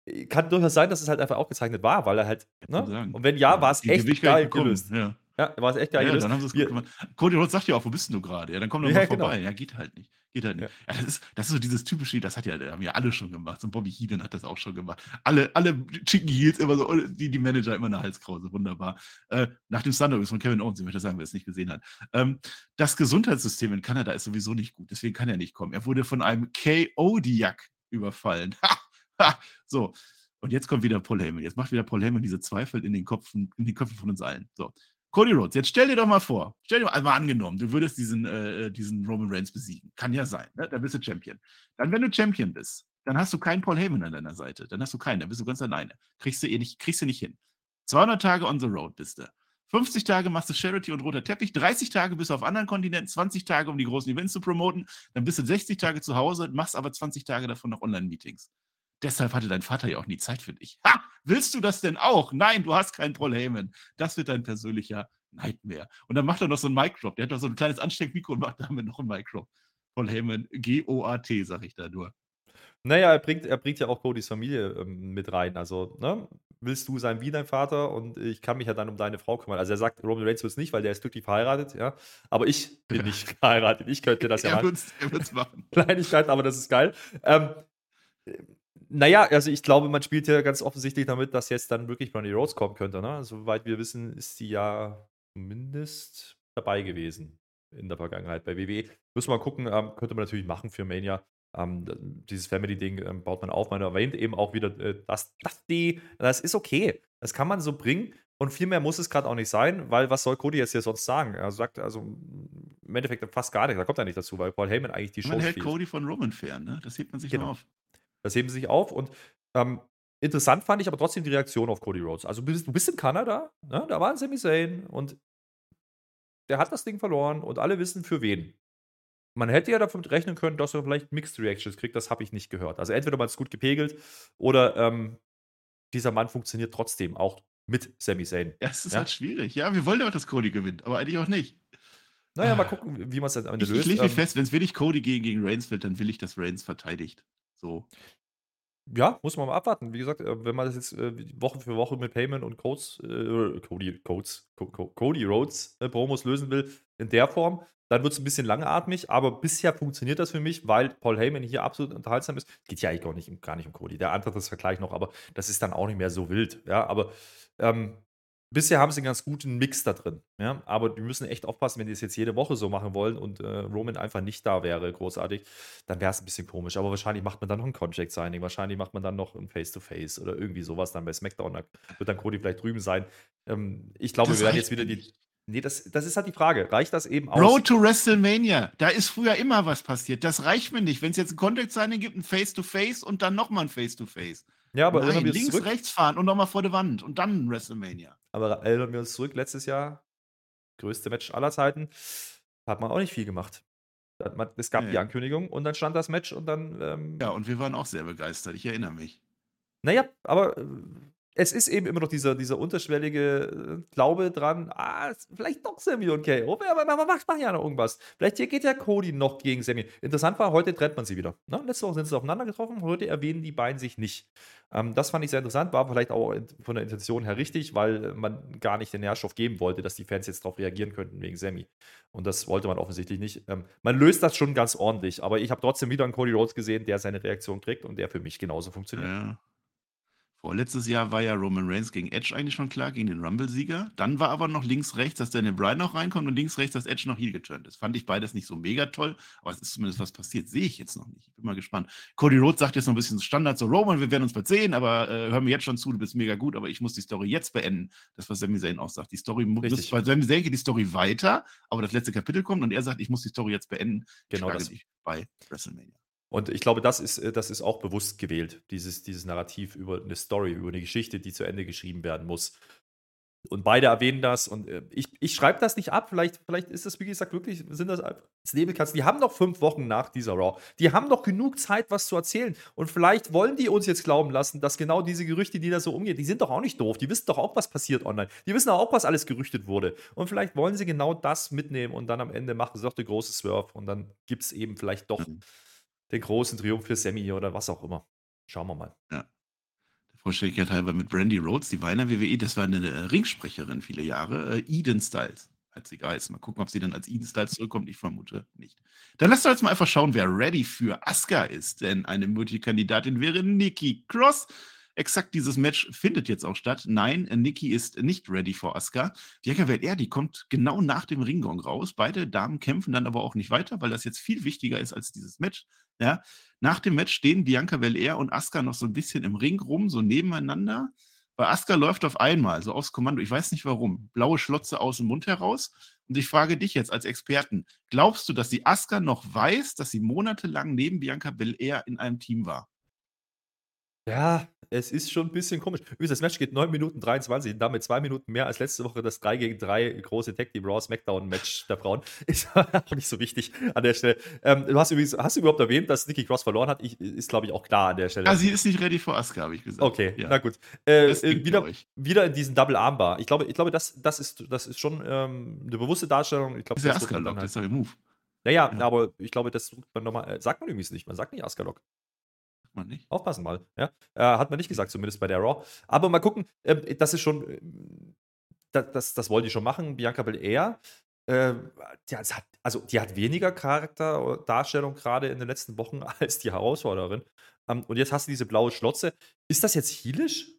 Speaker 3: äh, kann durchaus sein, dass es halt einfach aufgezeichnet war, weil er halt. Ne? Und wenn ja, war es echt geil gelöst. Ja. Ja, war es echt geil
Speaker 2: ja, gelöst. dann haben sie es gut gemacht. Cody Rhodes sagt ja auch, wo bist du gerade? Ja, dann komm doch ja, mal genau. vorbei. Ja, geht halt nicht. Geht halt nicht. Ja. ja. das, ist, das ist so dieses typische, das hat ja, haben ja alle schon gemacht. So Bobby Heenan hat das auch schon gemacht. Alle, alle Chicken Heels immer so, die, die Manager immer eine Halskrause. Wunderbar. Äh, nach dem Thunder von Kevin Owens, ich möchte sagen, wer es nicht gesehen hat. Ähm, das Gesundheitssystem in Kanada ist sowieso nicht gut, deswegen kann er nicht kommen. Er wurde von einem KO-Diak überfallen. *laughs* so. Und jetzt kommt wieder Paul Heyman. Jetzt macht wieder Paul Heyman diese Zweifel in den, Köpfen, in den Köpfen von uns allen. So. Cody Rhodes, jetzt stell dir doch mal vor, stell dir mal, also mal angenommen, du würdest diesen, äh, diesen Roman Reigns besiegen. Kann ja sein, ne? dann bist du Champion. Dann, wenn du Champion bist, dann hast du keinen Paul Heyman an deiner Seite. Dann hast du keinen, dann bist du ganz alleine. Kriegst du eh nicht, kriegst du nicht hin. 200 Tage on the road bist du. 50 Tage machst du Charity und roter Teppich, 30 Tage bist du auf anderen Kontinenten, 20 Tage, um die großen Events zu promoten, dann bist du 60 Tage zu Hause, machst aber 20 Tage davon noch Online-Meetings. Deshalb hatte dein Vater ja auch nie Zeit für dich. Ha! Willst du das denn auch? Nein, du hast keinen Paul Heyman. Das wird dein persönlicher Nightmare. Und dann macht er noch so ein Microp. Der hat doch so ein kleines Ansteckmikro und macht damit noch ein Microp. Paul Heyman, G-O-A-T, sag ich da nur.
Speaker 3: Naja, er bringt, er bringt ja auch Codys Familie ähm, mit rein. Also, ne? willst du sein wie dein Vater und ich kann mich ja dann um deine Frau kümmern. Also er sagt, Roman Reigns wird es nicht, weil der ist glücklich verheiratet, ja. Aber ich bin *laughs* nicht verheiratet. Ich könnte das ja
Speaker 2: er machen. er wird es machen. *laughs*
Speaker 3: Kleinigkeit, aber das ist geil. Ähm, naja, also ich glaube, man spielt ja ganz offensichtlich damit, dass jetzt dann wirklich Brandy Rhodes kommen könnte. Ne? Soweit wir wissen, ist sie ja zumindest dabei gewesen in der Vergangenheit bei WWE. Müssen wir mal gucken, ähm, könnte man natürlich machen für Mania. Ähm, dieses Family-Ding ähm, baut man auf. Man erwähnt eben auch wieder äh, das, das, die, das ist okay. Das kann man so bringen. Und viel mehr muss es gerade auch nicht sein, weil was soll Cody jetzt hier sonst sagen? Er sagt also im Endeffekt fast gar nichts. Da kommt er nicht dazu, weil Paul Heyman eigentlich die Show
Speaker 2: Man hält spielt. Cody von Roman fern, ne? Das hebt man sich genau. auf.
Speaker 3: Das heben sie sich auf und ähm, Interessant fand ich aber trotzdem die Reaktion auf Cody Rhodes. Also, du bist, du bist in Kanada, ne? da war ein Sami Zayn und der hat das Ding verloren und alle wissen für wen. Man hätte ja davon rechnen können, dass er vielleicht Mixed Reactions kriegt, das habe ich nicht gehört. Also entweder man ist gut gepegelt oder ähm, dieser Mann funktioniert trotzdem auch mit Sami Zayn.
Speaker 2: Ja, es ist ja? halt schwierig. Ja, wir wollen ja auch, dass Cody gewinnt, aber eigentlich auch nicht.
Speaker 3: Naja, mal gucken, wie man es dann
Speaker 2: am Ende ich, löst. Ich lege mich ähm, fest, wenn es wirklich Cody gegen, gegen Reigns wird, dann will ich, dass Reigns verteidigt. So.
Speaker 3: Ja, muss man mal abwarten. Wie gesagt, äh, wenn man das jetzt äh, Woche für Woche mit Payment und Codes, äh, Cody, Codes, Co Co Cody Rhodes äh, Promos lösen will, in der Form, dann wird es ein bisschen langatmig, aber bisher funktioniert das für mich, weil Paul Heyman hier absolut unterhaltsam ist. Geht ja eigentlich auch nicht, gar nicht um Cody. Der andere das Vergleich noch, aber das ist dann auch nicht mehr so wild. Ja, aber ähm, bisher haben sie einen ganz guten Mix da drin. Ja? Aber die müssen echt aufpassen, wenn die es jetzt jede Woche so machen wollen und äh, Roman einfach nicht da wäre, großartig, dann wäre es ein bisschen komisch. Aber wahrscheinlich macht man dann noch ein Contract-Signing, wahrscheinlich macht man dann noch ein Face-to-Face -face oder irgendwie sowas dann bei SmackDown. Da wird dann Cody vielleicht drüben sein. Ähm, ich glaube,
Speaker 2: Das
Speaker 3: wir werden jetzt wieder die. Nee, das, das ist halt die Frage. Reicht das eben aus?
Speaker 2: Road to WrestleMania. Da ist früher immer was passiert. Das reicht mir nicht. Wenn es jetzt ein Contact-Signing gibt, ein Face-to-Face und dann nochmal ein Face-to-face.
Speaker 3: Ja, aber erinnern
Speaker 2: Nein,
Speaker 3: wir uns
Speaker 2: links,
Speaker 3: zurück.
Speaker 2: rechts fahren und nochmal vor der Wand und dann WrestleMania.
Speaker 3: Aber erinnern wir uns zurück, letztes Jahr, größte Match aller Zeiten, hat man auch nicht viel gemacht. Man, es gab
Speaker 2: Nee.
Speaker 3: die Ankündigung und dann stand das Match und dann. Ähm,
Speaker 2: Ja, und wir waren auch sehr begeistert. Ich erinnere mich.
Speaker 3: Naja, aber äh, es ist eben immer noch dieser, dieser unterschwellige äh, Glaube dran, ah, vielleicht doch Sammy und KO. Aber man macht, ja noch irgendwas. Vielleicht hier geht ja Cody noch gegen Sammy. Interessant war, heute trennt man sie wieder. Ne? Letzte Woche sind sie aufeinander getroffen, heute erwähnen die beiden sich nicht. Ähm, das fand ich sehr interessant, war vielleicht auch von der Intention her richtig, weil man gar nicht den Nährstoff geben wollte, dass die Fans jetzt darauf reagieren könnten wegen Sammy. Und das wollte man offensichtlich nicht. Ähm, man löst das schon ganz ordentlich, aber ich habe trotzdem wieder einen Cody Rhodes gesehen, der seine Reaktion kriegt und der für mich genauso funktioniert.
Speaker 2: Ja. Vorletztes Jahr war ja Roman Reigns gegen Edge eigentlich schon klar, gegen den Rumble-Sieger. Dann war aber noch links-rechts, dass Daniel Bryan noch reinkommt und links-rechts, dass Edge noch heel geturnt ist. Fand ich beides nicht so mega toll, aber es ist zumindest was passiert. Sehe ich jetzt noch nicht. Ich bin mal gespannt. Cody Rhodes sagt jetzt noch ein bisschen Standard so: Roman, wir werden uns bald sehen, aber äh, hör mir jetzt schon zu, du bist mega gut, aber ich muss die Story jetzt beenden. Das, was Sami Zayn auch sagt. Die Story muss, bei Sami Zayn geht die Story weiter, aber das letzte Kapitel kommt und er sagt, ich muss die Story jetzt beenden.
Speaker 3: Genau das.
Speaker 2: dich bei WrestleMania.
Speaker 3: Und ich glaube, das ist, äh, das ist auch bewusst gewählt, dieses, dieses Narrativ über eine Story, über eine Geschichte, die zu Ende geschrieben werden muss. Und beide erwähnen das und äh, ich, ich schreibe das nicht ab. Vielleicht, vielleicht ist das, wie gesagt, wirklich, sind das das Nebelkatzen. Die haben noch fünf Wochen nach dieser Raw. Die haben noch genug Zeit, was zu erzählen. Und vielleicht wollen die uns jetzt glauben lassen, dass genau diese Gerüchte, die da so umgehen, die sind doch auch nicht doof. Die wissen doch auch, was passiert online. Die wissen auch, was alles gerüchtet wurde. Und vielleicht wollen sie genau das mitnehmen und dann am Ende machen sie doch den großen Swerve und dann gibt es eben vielleicht doch
Speaker 2: Mhm.
Speaker 3: Den großen Triumph für Sammy oder was auch immer. Schauen wir mal.
Speaker 2: Der Vollständigkeit halber mit Brandy Rhodes, die war in der WWE, das war eine äh, Ringsprecherin viele Jahre, äh, Eden Styles, hat sie geheißen. Mal gucken, ob sie dann als Eden Styles zurückkommt, ich vermute nicht. Dann lasst uns mal einfach schauen, wer ready für Asuka ist, denn eine Multikandidatin wäre Nikki Cross. Exakt dieses Match findet jetzt auch statt. Nein, Nikki ist nicht ready for Asuka. Bianca Belair, die kommt genau nach dem Ringgong raus. Beide Damen kämpfen dann aber auch nicht weiter, weil das jetzt viel wichtiger ist als dieses Match. Ja, nach dem Match stehen Bianca Belair und Asuka noch so ein bisschen im Ring rum, so nebeneinander. Bei Asuka läuft auf einmal, so aufs Kommando, ich weiß nicht warum, blaue Schlotze aus dem Mund heraus. Und ich frage dich jetzt als Experten, glaubst du, dass die Asuka noch weiß, dass sie monatelang neben Bianca Belair in einem Team war?
Speaker 3: Ja, es ist schon ein bisschen komisch. Übrigens, das Match geht 9 Minuten 23, und damit 2 Minuten mehr als letzte Woche das 3 gegen 3 große Tag Team Raw Smackdown Match der Frauen. *laughs* Ist auch nicht so wichtig an der Stelle. Ähm, du hast übrigens, hast du überhaupt erwähnt, dass Nikki Cross verloren hat? Ich, ist, glaube ich, auch klar an der Stelle.
Speaker 2: Ja, sie ist nicht ready for Asuka, habe ich gesagt.
Speaker 3: Okay,
Speaker 2: ja.
Speaker 3: na gut. Äh, äh, wieder, wieder in diesen Double Armbar. Ich glaube, ich glaube das, das, ist, das ist schon ähm, eine bewusste Darstellung. Ich glaube,
Speaker 2: Das ist der Asuka-Lock, das ist der Move.
Speaker 3: naja,
Speaker 2: ja.
Speaker 3: aber ich glaube, das drückt man nochmal. Äh, sagt man übrigens nicht. Man sagt nicht Asuka-Lock.
Speaker 2: Man nicht.
Speaker 3: Aufpassen mal. Ja? Äh, hat man nicht gesagt, zumindest bei der Raw. Aber mal gucken, äh, das ist schon, äh, das, das, das wollen die schon machen. Bianca Belair, äh, die, hat, also die hat weniger Charakterdarstellung gerade in den letzten Wochen *laughs* als die Herausforderin. Ähm, und jetzt hast du diese blaue Schlotze. Ist das jetzt heelisch?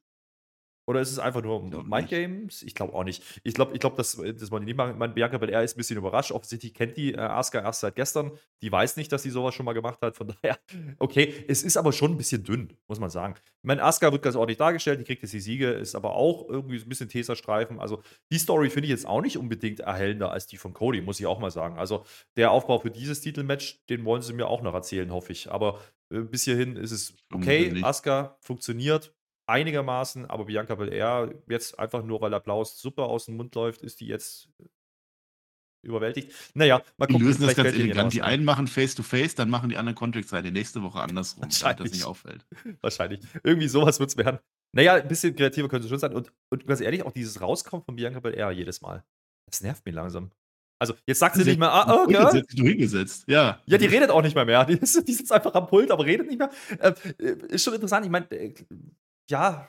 Speaker 3: Oder ist es einfach nur
Speaker 2: glaub
Speaker 3: Mind
Speaker 2: nicht.
Speaker 3: Games? Ich glaube auch nicht. Ich glaube, ich glaub, das, das wollen die nicht machen. Meine, Bianca Belair ist ein bisschen überrascht. Offensichtlich kennt die äh, Asuka erst seit gestern. Die weiß nicht, dass sie sowas schon mal gemacht hat. Von *laughs* daher, okay. Es ist aber schon ein bisschen dünn, muss man sagen. Ich meine, Asuka wird ganz ordentlich dargestellt. Die kriegt jetzt die Siege, ist aber auch irgendwie ein bisschen Tesastreifen. Also, die Story finde ich jetzt auch nicht unbedingt erhellender als die von Cody, muss ich auch mal sagen. Also, der Aufbau für dieses Titelmatch, den wollen sie mir auch noch erzählen, hoffe ich. Aber äh, bis hierhin ist es okay. Asuka funktioniert einigermaßen, aber Bianca Belair, jetzt einfach nur, weil Applaus super aus dem Mund läuft, ist die jetzt äh, überwältigt. Naja, mal
Speaker 2: Die
Speaker 3: gucken,
Speaker 2: lösen das ganz elegant. Die
Speaker 3: ein.
Speaker 2: einen machen Face-to-Face, dann machen die anderen Contract-Seite nächste Woche andersrum, damit das nicht auffällt. *laughs*
Speaker 3: Wahrscheinlich. Irgendwie sowas wird es werden. Naja, ein bisschen kreativer könnte es schon sein. Und, und ganz ehrlich, auch dieses Rauskommen von Bianca Belair jedes Mal. Das nervt mich langsam. Also, jetzt sagt sie nicht mehr, ah, oh, Girl.
Speaker 2: Hingesetzt, du hingesetzt, ja.
Speaker 3: Ja, die redet auch nicht mehr mehr. *laughs* Die, ist, die sitzt einfach am Pult, aber redet nicht mehr. Äh, äh, ist schon interessant. Ich meine, äh, ja,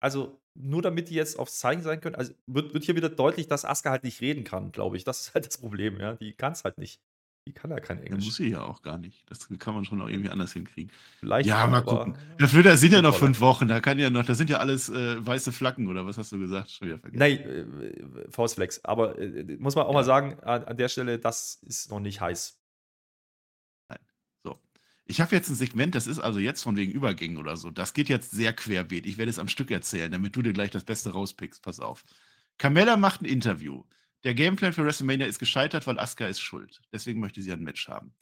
Speaker 3: also nur damit die jetzt aufs Zeichen sein können, also wird, wird hier wieder deutlich, dass Asuka halt nicht reden kann, glaube ich. Das ist halt das Problem, ja. Die kann es halt nicht. Die kann ja kein
Speaker 2: Ja,
Speaker 3: Englisch.
Speaker 2: muss sie ja auch gar nicht. Das kann man schon auch irgendwie anders hinkriegen.
Speaker 3: Vielleicht.
Speaker 2: Ja, mal gucken. Dafür, da sind ja noch fünf Wochen. Da kann ja noch, das sind ja alles äh, weiße Flaggen oder was hast du gesagt? Schon wieder vergessen.
Speaker 3: Nein, äh, Faustflex. Aber äh, muss man auch mal sagen, an, an der Stelle, das ist noch nicht heiß.
Speaker 2: Ich habe jetzt ein Segment, das ist also jetzt von wegen Übergängen oder so. Das geht jetzt sehr querbeet. Ich werde es am Stück erzählen, damit du dir gleich das Beste rauspickst. Pass auf. Carmella macht ein Interview. Der Gameplan für WrestleMania ist gescheitert, weil Asuka ist schuld. Deswegen möchte sie ein Match haben.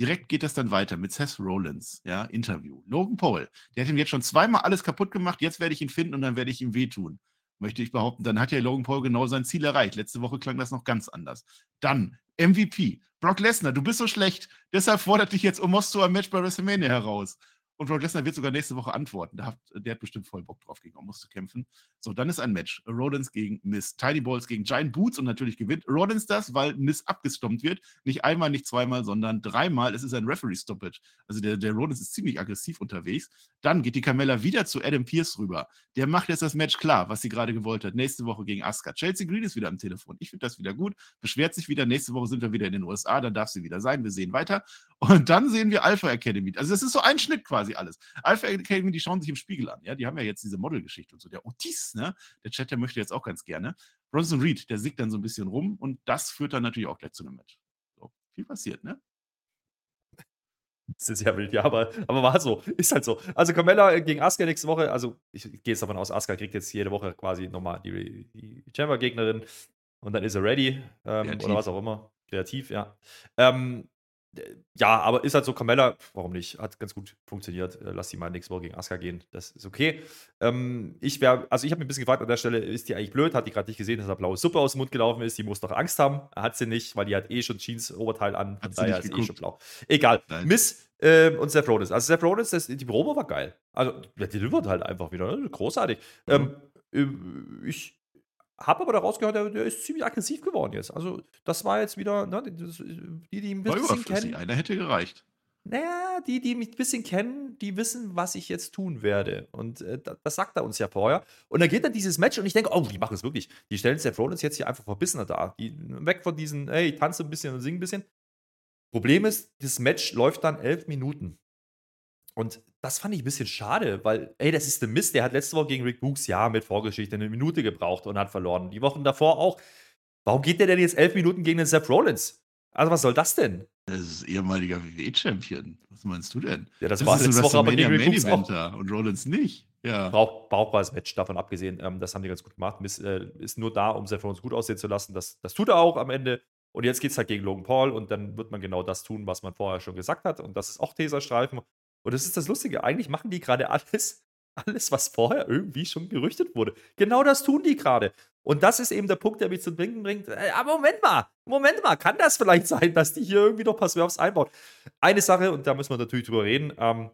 Speaker 2: Direkt geht das dann weiter mit Seth Rollins, ja, Interview. Logan Paul, der hat ihm jetzt schon zweimal alles kaputt gemacht, jetzt werde ich ihn finden und dann werde ich ihm wehtun. Möchte ich behaupten, dann hat ja Logan Paul genau sein Ziel erreicht. Letzte Woche klang das noch ganz anders. Dann MVP, Brock Lesnar, du bist so schlecht, deshalb fordert dich jetzt Omos zu einem Match bei WrestleMania heraus. Und Brock Lesnar wird sogar nächste Woche antworten. Der hat, der hat bestimmt voll Bock drauf, gegen Omos zu kämpfen. So, dann ist ein Match. Rollins gegen Miss. Tiny Balls gegen Giant Boots und natürlich gewinnt Rollins das, weil Miss abgestompt wird. Nicht einmal, nicht zweimal, sondern dreimal. Es ist ein Referee-Stoppage. Also der, der Rollins ist ziemlich aggressiv unterwegs. Dann geht die Carmella wieder zu Adam Pierce rüber. Der macht jetzt das Match klar, was sie gerade gewollt hat. Nächste Woche gegen Asuka. Chelsea Green ist wieder am Telefon. Ich finde das wieder gut. Beschwert sich wieder. Nächste Woche sind wir wieder in den USA. Dann darf sie wieder sein. Wir sehen weiter. Und dann sehen wir Alpha Academy. Also das ist so ein Schnitt quasi alles. Alpha Academy, die schauen sich im Spiegel an. Ja, die haben ja jetzt diese Modelgeschichte und so. Der Otis, ne? Der Chat, der möchte jetzt auch ganz gerne. Bronson Reed, der sickt dann so ein bisschen rum und das führt dann natürlich auch gleich zu einem Match. So, viel passiert, ne?
Speaker 3: Das ist sehr wild, ja, aber, aber war so. Ist halt so. Also Carmella äh, gegen Asuka nächste Woche, also ich gehe jetzt davon aus, Asuka kriegt jetzt jede Woche quasi nochmal die, die Chamber-Gegnerin und dann ist er ready ähm, oder was auch immer. Kreativ, ja. Ähm, äh, ja, aber ist halt so, Carmella, warum nicht? Hat ganz gut funktioniert. Äh, Lass sie mal nächste Woche gegen Asuka gehen. Das ist okay. Ähm, ich wäre, also ich habe mich ein bisschen gefragt an der Stelle, ist die eigentlich blöd? Hat die gerade nicht gesehen, dass da blaue Suppe aus dem Mund gelaufen ist? Die muss doch Angst haben. Hat sie nicht, weil die hat eh schon Jeans-Oberteil an.
Speaker 2: Hat sie nicht
Speaker 3: ist eh schon blau. Egal.
Speaker 2: Nein.
Speaker 3: Miss ähm, und Seth Rollins. Also Seth Rollins, das, die Promo war geil. Also der delivert halt einfach wieder. Ne? Großartig. Ähm, äh, ich habe aber daraus gehört, der, der ist ziemlich aggressiv geworden jetzt. Also das war jetzt wieder, ne, die, die ein bisschen kennen.
Speaker 2: Einer hätte gereicht.
Speaker 3: Naja, die, die mich ein bisschen kennen, die wissen, was ich jetzt tun werde. Und äh, da- das sagt er uns ja vorher. Und dann geht dann dieses Match und ich denke, oh, die machen es wirklich. Die stellen Seth Rollins jetzt hier einfach verbissener da. Die, weg von diesen, hey, tanze ein bisschen und singe ein bisschen. Problem ist, das Match läuft dann elf Minuten. Und das fand ich ein bisschen schade, weil, ey, das ist der Mist. Der hat letzte Woche gegen Rick Books, ja, mit Vorgeschichte eine Minute gebraucht und hat verloren. Die Wochen davor auch. Warum geht der denn jetzt elf Minuten gegen den Seth Rollins? Also, was soll das denn?
Speaker 2: Das ist ehemaliger WWE-Champion. Was meinst du denn?
Speaker 3: Ja, das, war
Speaker 2: ist ein
Speaker 3: letzte Woche aber gegen Rick Books auch.
Speaker 2: Und Rollins nicht. Ja.
Speaker 3: Brauch, brauchbares Match, davon abgesehen. Ähm, das haben die ganz gut gemacht. Miss äh, ist nur da, um Seth Rollins gut aussehen zu lassen. Das, das tut er auch am Ende. Und jetzt geht es halt gegen Logan Paul und dann wird man genau das tun, was man vorher schon gesagt hat. Und das ist auch Taserstreifen. Und das ist das Lustige. Eigentlich machen die gerade alles, alles, was vorher irgendwie schon gerüchtet wurde. Genau das tun die gerade. Und das ist eben der Punkt, der mich zum Denken bringt. Äh, aber Moment mal, Moment mal, kann das vielleicht *laughs* sein, dass die hier irgendwie noch Swerves einbauen? Eine Sache, und da müssen wir natürlich drüber reden, ähm,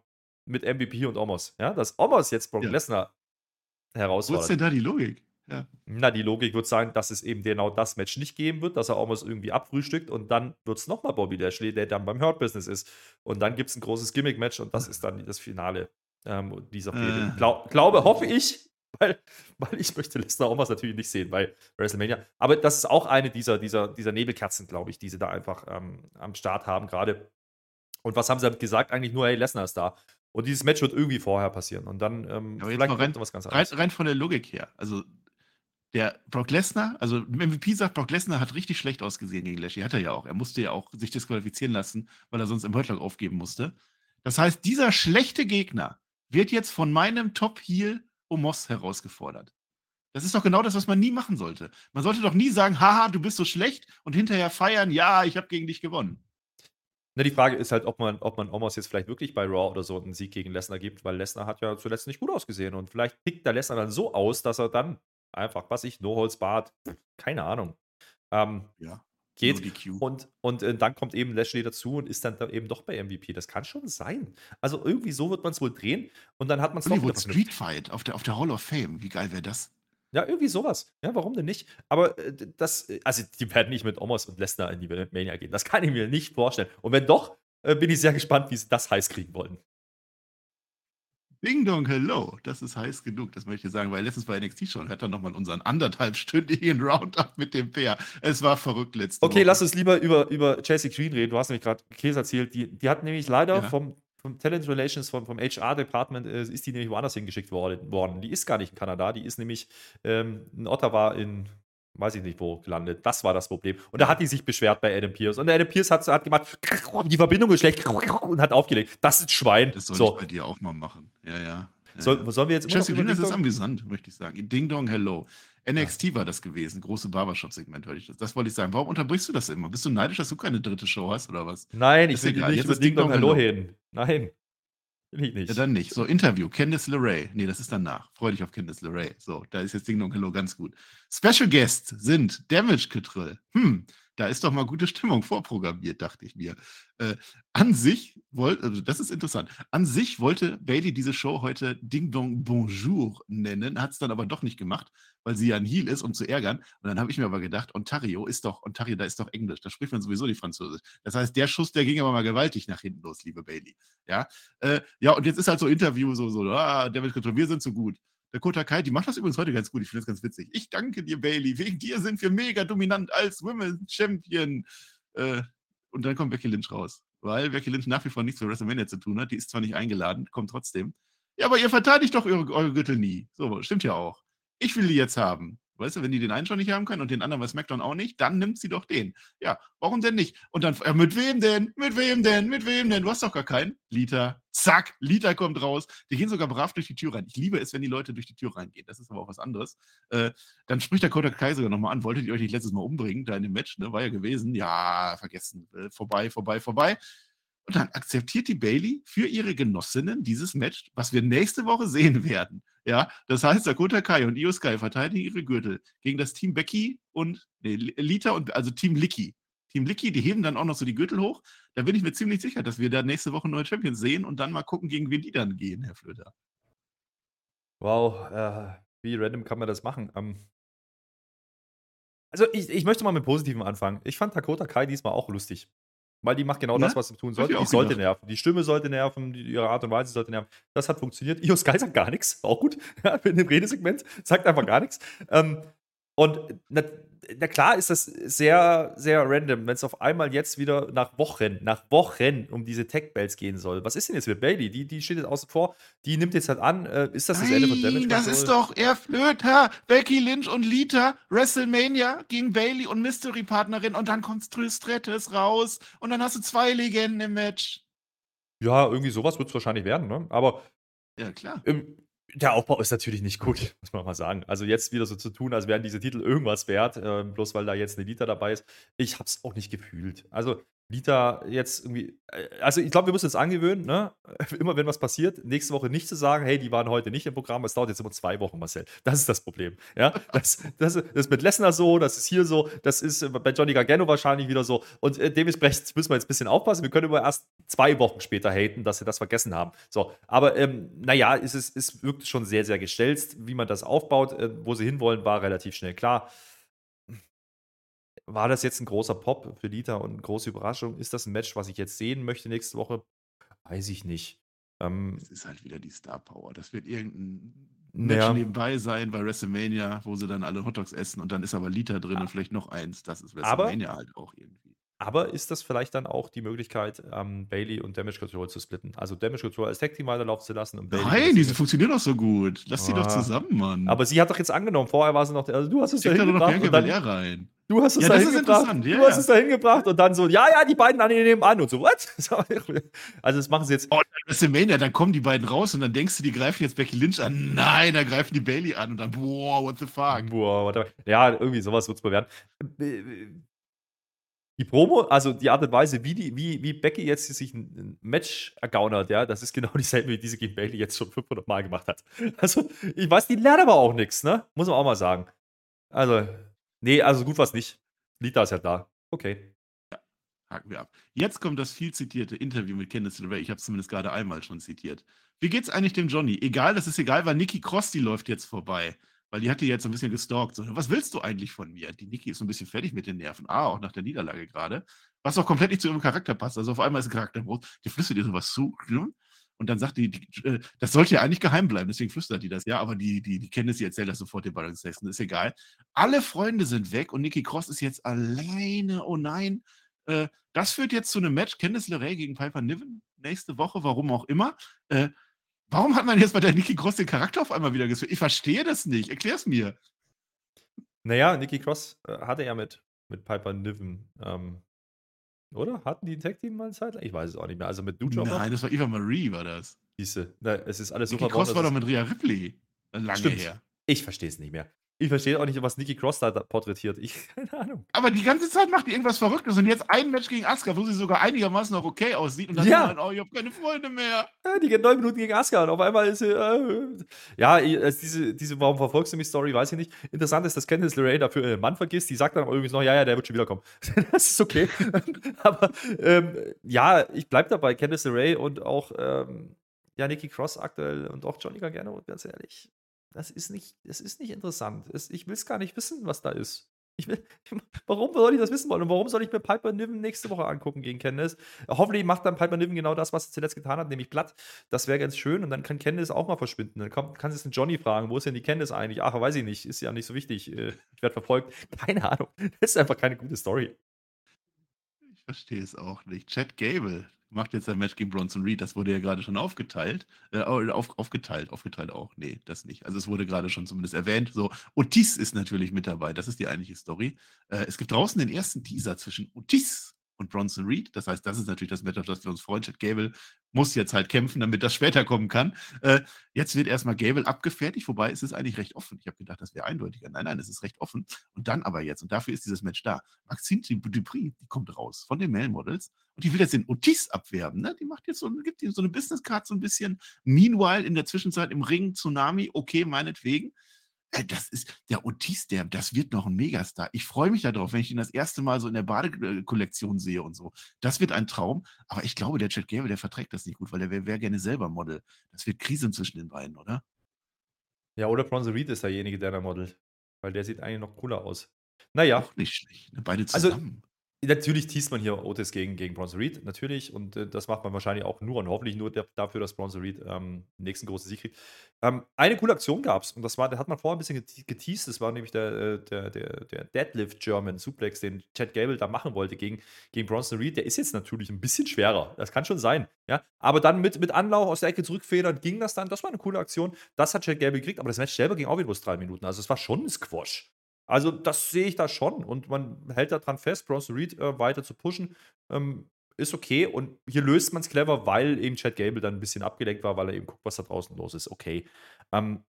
Speaker 3: mit MVP und Omos. Ja, dass Omos jetzt Brock
Speaker 2: Ja.
Speaker 3: Lesnar
Speaker 2: Wo
Speaker 3: herausfordert.
Speaker 2: ist denn da die Logik? Ja.
Speaker 3: Na, die Logik wird sein, dass es eben genau das Match nicht geben wird, dass er Omos irgendwie abfrühstückt und dann wird es nochmal Bobby Lashley, der dann beim Hurt Business ist. Und dann gibt es ein großes Gimmick-Match und das ist dann das Finale ähm, dieser Fehde.
Speaker 2: Äh.
Speaker 3: Glaub, glaube, hoffe ich, *laughs* weil, weil ich möchte Lesnar Omos natürlich nicht sehen bei WrestleMania. Aber das ist auch eine dieser, dieser, dieser Nebelkerzen, glaube ich, die sie da einfach ähm, am Start haben gerade. Und was haben sie damit gesagt? Eigentlich nur, hey, Lesnar ist da. Und dieses Match wird irgendwie vorher passieren. Und dann ähm,
Speaker 2: Aber
Speaker 3: vielleicht
Speaker 2: rein-
Speaker 3: was ganz
Speaker 2: Rein,
Speaker 3: anderes.
Speaker 2: rein von der Logik her. Also, der Brock Lesnar, also MVP sagt, Brock Lesnar hat richtig schlecht ausgesehen gegen Lashley. Hat er ja auch. Er musste ja auch sich disqualifizieren lassen, weil er sonst im Hurtlock aufgeben musste. Das heißt, dieser schlechte Gegner wird jetzt von meinem Top-Heel Omos herausgefordert. Das ist doch genau das, was man nie machen sollte. Man sollte doch nie sagen, haha, du bist so schlecht und hinterher feiern, ja, ich habe gegen dich gewonnen.
Speaker 3: Na, die Frage ist halt, ob man, ob man Omos jetzt vielleicht wirklich bei Raw oder so einen Sieg gegen Lesnar gibt, weil Lesnar hat ja zuletzt nicht gut ausgesehen und vielleicht pickt der Lesnar dann so aus, dass er dann einfach, was ich, No Holds Bart, keine Ahnung, ähm,
Speaker 2: Ja.
Speaker 3: geht. Und, und äh, dann kommt eben Lashley dazu und ist dann da eben doch bei MVP. Das kann schon sein. Also irgendwie so wird man es wohl drehen und dann hat man es vernünftig.
Speaker 2: Street Fight auf der, auf der Hall of Fame. Wie geil wäre das?
Speaker 3: Ja, irgendwie sowas. Ja, warum denn nicht? Aber äh, das, äh, also die werden nicht mit Omos und Lesnar in die Mania gehen. Das kann ich mir nicht vorstellen. Und wenn doch, äh, bin ich sehr gespannt, wie sie das heiß kriegen wollen.
Speaker 2: Ding Dong, hello. Das ist heiß genug, das möchte ich sagen, weil letztens bei NXT schon hat er nochmal unseren anderthalbstündigen *laughs* Roundup mit dem Pair. Es war verrückt letzte
Speaker 3: Okay, Woche. lass uns lieber über, über Chelsea Green reden. Du hast nämlich gerade Käse erzählt. Die, die hat nämlich leider ja. vom, vom Talent Relations, vom, vom HR-Department, äh, ist die nämlich woanders hingeschickt worden. Die ist gar nicht in Kanada, die ist nämlich ähm, in Ottawa in weiß ich nicht wo gelandet. Das war das Problem. Und da hat die sich beschwert bei Adam Pierce. Und Adam Pierce hat, hat gemacht, die Verbindung ist schlecht und hat aufgelegt. Das ist Schwein.
Speaker 2: Das soll
Speaker 3: so.
Speaker 2: ich bei dir auch mal machen. Ja, ja.
Speaker 3: Soll, sollen wir jetzt
Speaker 2: Jesse Green ist amüsant, möchte ich sagen. Ding Dong Hello. NXT ja. war das gewesen, große Barbershop-Segment, ich das. Das wollte ich sagen. Warum unterbrichst du das immer? Bist du neidisch, dass du keine dritte Show hast oder was?
Speaker 3: Nein, ich will nicht über Ding Dong Hello hin. Nein.
Speaker 2: Ich nicht. Ja, dann nicht. So, Interview. Candice LeRae. Nee, das ist danach. Freu dich auf Candice LeRae. So, da ist jetzt Ding Dong Hello ganz gut. Special Guests sind Damage Control. Hm, da ist doch mal gute Stimmung vorprogrammiert, dachte ich mir. Äh, an sich wollte, also das ist interessant, an sich wollte Bailey diese Show heute Ding Dong Bonjour nennen, hat es dann aber doch nicht gemacht, weil sie ja ein Heel ist, um zu ärgern. Und dann habe ich mir aber gedacht, Ontario ist doch, Ontario, da ist doch Englisch, da spricht man sowieso nicht Französisch. Das heißt, der Schuss, der ging aber mal gewaltig nach hinten los, liebe Bailey. Ja, äh, ja und jetzt ist halt so Interview, so, so, ah, David Control, wir sind so gut. Der Kota Kai, die macht das übrigens heute ganz gut. Ich finde das ganz witzig. Ich danke dir, Bailey. Wegen dir sind wir mega dominant als Women's Champion. Äh, und dann kommt Becky Lynch raus. Weil Becky Lynch nach wie vor nichts mit WrestleMania zu tun hat. Die ist zwar nicht eingeladen, kommt trotzdem. Ja, aber ihr verteidigt doch eure, eure Gürtel nie. So, stimmt ja auch. Ich will die jetzt haben. Weißt du, wenn die den einen schon nicht haben können und den anderen bei SmackDown auch nicht, dann nimmt sie doch den. Ja, warum denn nicht? Und dann, ja, mit wem denn? Mit wem denn? Mit wem denn? Du hast doch gar keinen. Liter. Zack, Liter kommt raus. Die gehen sogar brav durch die Tür rein. Ich liebe es, wenn die Leute durch die Tür reingehen. Das ist aber auch was anderes. Äh, dann spricht der Kodak Kai sogar nochmal an. Wolltet ihr euch nicht letztes Mal umbringen, da in dem Match, ne? War ja gewesen. Ja, vergessen. Äh, vorbei, vorbei, vorbei. Und dann akzeptiert die Bailey für ihre Genossinnen dieses Match, was wir nächste Woche sehen werden. Ja, das heißt, Dakota Kai und Io Sky verteidigen ihre Gürtel gegen das Team Becky und nee, Lita und also Team Licky. Team Licky, die heben dann auch noch so die Gürtel hoch. Da bin ich mir ziemlich sicher, dass wir da nächste Woche neue Champions sehen und dann mal gucken, gegen wen die dann gehen, Herr Flöter.
Speaker 3: Wow, äh, wie random kann man das machen? Ähm, also ich, ich möchte mal mit Positivem anfangen. Ich fand Dakota Kai diesmal auch lustig. Weil die macht genau ne? das, was sie tun sollte. Die sollte gedacht. nerven. Die Stimme sollte nerven, die, ihre Art und Weise sollte nerven. Das hat funktioniert. Io Sky sagt gar nichts. Auch gut. *laughs* in dem Redesegment. Sagt einfach gar nichts. Ähm, und na, na, klar ist das sehr, sehr random, wenn es auf einmal jetzt wieder nach Wochen, nach Wochen um diese Tech-Bells gehen soll. Was ist denn jetzt mit Bailey? Die, die steht jetzt außen vor, die nimmt jetzt halt an. Äh, ist das das
Speaker 2: Nein, Ende von Damage Das ist doch Erflöter, Becky Lynch und Lita, WrestleMania gegen Bailey und Mystery-Partnerin und dann kommt Stratus raus und dann hast du zwei Legenden im Match.
Speaker 3: Ja, irgendwie sowas wird es wahrscheinlich werden, ne? Aber.
Speaker 2: Ja, klar.
Speaker 3: Im, der Aufbau ist natürlich nicht gut, *laughs* muss man mal sagen. Also jetzt wieder so zu tun, als wären diese Titel irgendwas wert, äh, bloß weil da jetzt eine Lita dabei ist. Ich habe es auch nicht gefühlt. Also Lita jetzt irgendwie, äh, also ich glaube, wir müssen uns angewöhnen, ne? *laughs* immer wenn was passiert, nächste Woche nicht zu sagen, hey, die waren heute nicht im Programm, es dauert jetzt immer zwei Wochen, Marcel. Das ist das Problem. Ja? *laughs* Das, das, das ist mit Lesnar so, das ist hier so, das ist bei Johnny Gargano wahrscheinlich wieder so. Und äh, dementsprechend müssen wir jetzt ein bisschen aufpassen. Wir können immer erst zwei Wochen später haten, dass sie das vergessen haben. So, aber ähm, naja, es, ist, es wirkt schon sehr, sehr gestelzt, wie man das aufbaut. Äh, wo sie hinwollen, war relativ schnell klar. War das jetzt ein großer Pop für Lita und eine große Überraschung? Ist das ein Match, was ich jetzt sehen möchte nächste Woche? Weiß ich nicht.
Speaker 2: Ähm, es ist halt wieder die Star Power. Das wird irgendein Match ja. nebenbei sein bei WrestleMania, wo sie dann alle Hotdogs essen und dann ist aber Lita drin ah. und vielleicht noch eins. Das ist WrestleMania aber, halt auch irgendwie.
Speaker 3: Aber ist das vielleicht dann auch die Möglichkeit, ähm, Bailey und Damage Control zu splitten? Also Damage Control als Tag Team weiterlaufen zu lassen und
Speaker 2: Bailey. Nein, diese funktionieren doch so gut. Lass sie doch ah. zusammen, Mann.
Speaker 3: Aber sie hat doch jetzt angenommen. Vorher war sie noch. Also du hast es
Speaker 2: da hingebracht. Und dann, rein.
Speaker 3: Du hast es ja, da hingebracht. Ja, du hast es da hingebracht und dann so, ja, ja, die beiden an nehmen an und so, what? *laughs* Also das machen sie jetzt.
Speaker 2: Oh, WrestleMania, dann kommen die beiden raus und dann denkst du, die greifen jetzt Becky Lynch an. Nein, da greifen die Bailey an und dann, boah, what the fuck.
Speaker 3: Boah, what the Ja, irgendwie sowas wird es mal werden die Promo, also die Art und Weise, wie, die, wie, wie Becky jetzt sich ein Match ergaunert, ja, das ist genau *laughs* dieselbe, wie diese gegen Bailey jetzt schon 500 Mal gemacht hat. Also, ich weiß, die lernt aber auch nichts, ne? Muss man auch mal sagen. Also, nee, also gut war es nicht. Lita ist ja da. Okay.
Speaker 2: Ja, haken wir ab. Jetzt kommt das viel zitierte Interview mit Candice LeRae. Ich habe es zumindest gerade einmal schon zitiert. Wie geht's eigentlich dem Johnny? Egal, das ist egal, weil Nikki Cross, die läuft jetzt vorbei. Weil die hat die jetzt ein bisschen gestalkt. So, was willst du eigentlich von mir? Die Niki ist so ein bisschen fertig mit den Nerven. Ah, auch nach der Niederlage gerade. Was auch komplett nicht zu ihrem Charakter passt. Also auf einmal ist ein Charakterbruch. Die flüstert dir sowas zu. Und dann sagt die, die äh, das sollte ja eigentlich geheim bleiben, deswegen flüstert die das, ja, aber die, die, die Candice, die erzählt das sofort den Balance Sexton, ist egal. Alle Freunde sind weg und Nikki Cross ist jetzt alleine, oh nein. Äh, das führt jetzt zu einem Match, Candice LeRae gegen Piper Niven, nächste Woche, warum auch immer. Äh, warum hat man jetzt bei der Nikki Cross den Charakter auf einmal wieder geführt? Ich verstehe das nicht, erklär's mir.
Speaker 3: Naja, Nikki Cross äh, hatte ja mit, mit Piper Niven ähm, oder? Hatten die ein Tag-Team mal eine Zeit lang? Ich weiß es auch nicht mehr. Also mit Dude
Speaker 2: Nein, das war Eva Marie, war das.
Speaker 3: Siehste, na, es ist alles
Speaker 2: Nikki
Speaker 3: super.
Speaker 2: Cross war doch mit Rhea Ripley. Lange
Speaker 3: Stimmt.
Speaker 2: her.
Speaker 3: Ich verstehe es nicht mehr. Ich verstehe auch nicht, was Nikki Cross da porträtiert. Ich, *laughs* keine Ahnung.
Speaker 2: Aber die ganze Zeit macht die irgendwas Verrücktes und jetzt ein Match gegen Asuka, wo sie sogar einigermaßen noch okay aussieht und dann
Speaker 3: Ja.
Speaker 2: sagt, oh, ich habe keine Freunde mehr.
Speaker 3: Ja, die geht neun Minuten gegen Asuka und auf einmal ist sie. Äh, ja, diese, diese Warum verfolgst du mich Story, weiß ich nicht. Interessant ist, dass Candice LeRae dafür ihren Mann vergisst. Die sagt dann irgendwie noch, ja, ja, der wird schon wiederkommen. *laughs* das ist okay. *laughs* aber ähm, ja, ich bleib dabei. Candice LeRae und auch ähm, ja, Nikki Cross aktuell und auch Johnny Gargano, ganz ehrlich. Das ist nicht, das ist nicht interessant. Es, ich will es gar nicht wissen, was da ist. Ich will, warum soll ich das wissen wollen? Und warum soll ich mir Piper Niven nächste Woche angucken gegen Candice? Hoffentlich macht dann Piper Niven genau das, was sie zuletzt getan hat, nämlich platt. Das wäre ganz schön und dann kann Candice auch mal verschwinden. Dann kommt, kann sie den Johnny fragen, wo ist denn die Candice eigentlich? Ach, weiß ich nicht, ist ja nicht so wichtig. Äh, Ich werde verfolgt. *laughs* Keine Ahnung. Das ist einfach keine gute Story.
Speaker 2: Ich verstehe es auch nicht. Chad Gable macht jetzt ein Match gegen Bronson Reed. Das wurde ja gerade schon aufgeteilt. Äh, auf, aufgeteilt, aufgeteilt auch. Nee, das nicht. Also es wurde gerade schon zumindest erwähnt. So, Otis ist natürlich mit dabei. Das ist die eigentliche Story. Äh, es gibt draußen den ersten Teaser zwischen Otis und Bronson Reed. Das heißt, das ist natürlich das Match, auf das wir uns freuen. Chad Gable muss jetzt halt kämpfen, damit das *laughs* später kommen kann. Äh, jetzt wird erstmal Gable abgefertigt, wobei es ist eigentlich recht offen. Ich habe gedacht, das wäre eindeutiger. Nein, nein, es ist recht offen. Und dann aber jetzt, und dafür ist dieses Match da, Maxine Dupri, die kommt raus von den Male Models und die will jetzt den Otis abwerben. Ne? Die macht jetzt so, gibt ihm so eine Business Card so ein bisschen. Meanwhile in der Zwischenzeit im Ring Tsunami, okay, meinetwegen. Äh, Das ist der Otis, der, das wird noch ein Megastar. Ich freue mich darauf, wenn ich ihn das erste Mal so in der Badekollektion sehe und so. Das wird ein Traum, aber ich glaube, der Chad Gable, der verträgt das nicht gut, weil der wäre wär gerne selber Model. Das wird Krise zwischen den beiden, oder?
Speaker 3: Ja, oder Bronson Reed ist derjenige, der da modelt. Weil der sieht eigentlich noch cooler aus. Naja,
Speaker 2: Auch nicht schlecht. Ne? Beide
Speaker 3: Also,
Speaker 2: zusammen.
Speaker 3: Natürlich teast man hier Otis gegen, gegen Bronson Reed, natürlich. Und äh, das macht man wahrscheinlich auch nur und hoffentlich nur der, dafür, dass Bronson Reed ähm, den nächsten großen Sieg kriegt. Ähm, eine coole Aktion gab es und das war, da hat man vorher ein bisschen gete- geteased. Das war nämlich der, äh, der, der, der Deadlift German Suplex, den Chad Gable da machen wollte gegen, gegen Bronson Reed. Der ist jetzt natürlich ein bisschen schwerer. Das kann schon sein. Ja? Aber dann mit, mit Anlauf aus der Ecke zurückfedern ging das dann. Das war eine coole Aktion. Das hat Chad Gable gekriegt, aber das Match selber ging auch wieder bloß drei Minuten. Also es war schon ein Squash. Also, das sehe ich da schon und man hält daran fest, Bronson Reed äh, weiter zu pushen. Ähm, ist okay und hier löst man es clever, weil eben Chad Gable dann ein bisschen abgelenkt war, weil er eben guckt, was da draußen los ist. Okay. Ähm,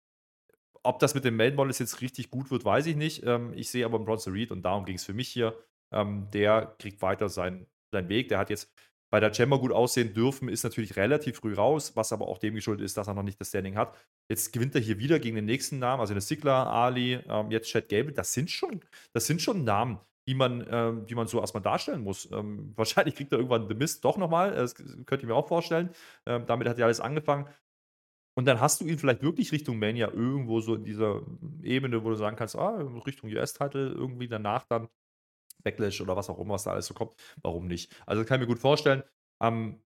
Speaker 3: ob das mit den Main-Models jetzt richtig gut wird, weiß ich nicht. Ähm, ich sehe aber Bronson Reed und darum ging es für mich hier. Ähm, der kriegt weiter seinen, seinen Weg. Der hat jetzt bei der Chamber gut aussehen dürfen, ist natürlich relativ früh raus, was aber auch dem geschuldet ist, dass er noch nicht das Standing hat. Jetzt gewinnt er hier wieder gegen den nächsten Namen, also eine Sigler, Ali, ähm, jetzt Chad Gable. Das sind schon, das sind schon Namen, die man, ähm, die man so erstmal darstellen muss. Ähm, *laughs* wahrscheinlich kriegt er irgendwann The Mist doch nochmal, das könnte ich mir auch vorstellen. Ähm, damit hat ja alles angefangen. Und dann hast du ihn vielleicht wirklich Richtung Mania irgendwo so in dieser Ebene, wo du sagen kannst, ah, Richtung US-Title irgendwie danach dann Backlash oder was auch immer, was da alles so kommt. Warum nicht? Also kann ich mir gut vorstellen. Ähm,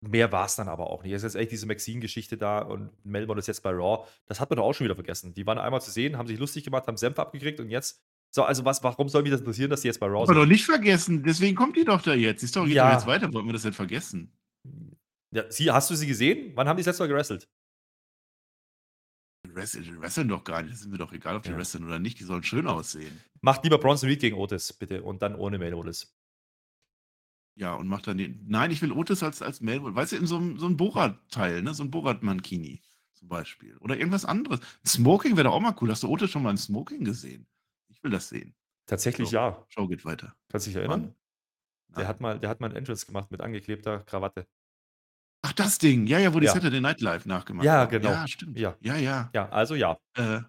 Speaker 3: mehr war es dann aber auch nicht. Es ist jetzt echt diese Maxine-Geschichte da und Melbourne ist jetzt bei Raw. Das hat man doch auch schon wieder vergessen. Die waren einmal zu sehen, haben sich lustig gemacht, haben Senf abgekriegt und jetzt. So, also was, warum soll mich das interessieren, dass die jetzt bei Raw
Speaker 2: Aber doch
Speaker 3: sind?
Speaker 2: nicht vergessen, deswegen kommt die doch da jetzt. Die Story geht
Speaker 3: Ja.
Speaker 2: doch jetzt weiter, wollten wir das denn vergessen?
Speaker 3: Ja, sie, hast du sie gesehen? Wann haben die das letzte Mal gerestelt?
Speaker 2: Wresteln, wresteln doch gar nicht. Das ist mir doch egal, ob die
Speaker 3: Ja.
Speaker 2: wresteln oder nicht. Die sollen schön aussehen.
Speaker 3: Macht lieber Bronson Reed gegen Otis, bitte. Und dann ohne Mail Otis.
Speaker 2: Ja, und macht dann den. Nein, ich will Otis als, als Melbourne. Weißt du, in so einem, so einem Borat-Teil, ne? So ein Borat-Mankini zum Beispiel. Oder irgendwas anderes. Smoking wäre doch auch mal cool. Hast du Otis schon mal im Smoking gesehen? Ich will das sehen.
Speaker 3: Tatsächlich
Speaker 2: So.
Speaker 3: ja.
Speaker 2: Show geht weiter.
Speaker 3: Kannst du dich erinnern? Der hat, mal, der hat mal ein Entrance gemacht mit angeklebter Krawatte.
Speaker 2: Das Ding. Ja, ja, wo die
Speaker 3: Ja.
Speaker 2: Saturday Night Live nachgemacht
Speaker 3: Ja,
Speaker 2: haben.
Speaker 3: genau.
Speaker 2: Ja, stimmt.
Speaker 3: Ja.
Speaker 2: ja. ja.
Speaker 3: Ja, also ja.
Speaker 2: Äh,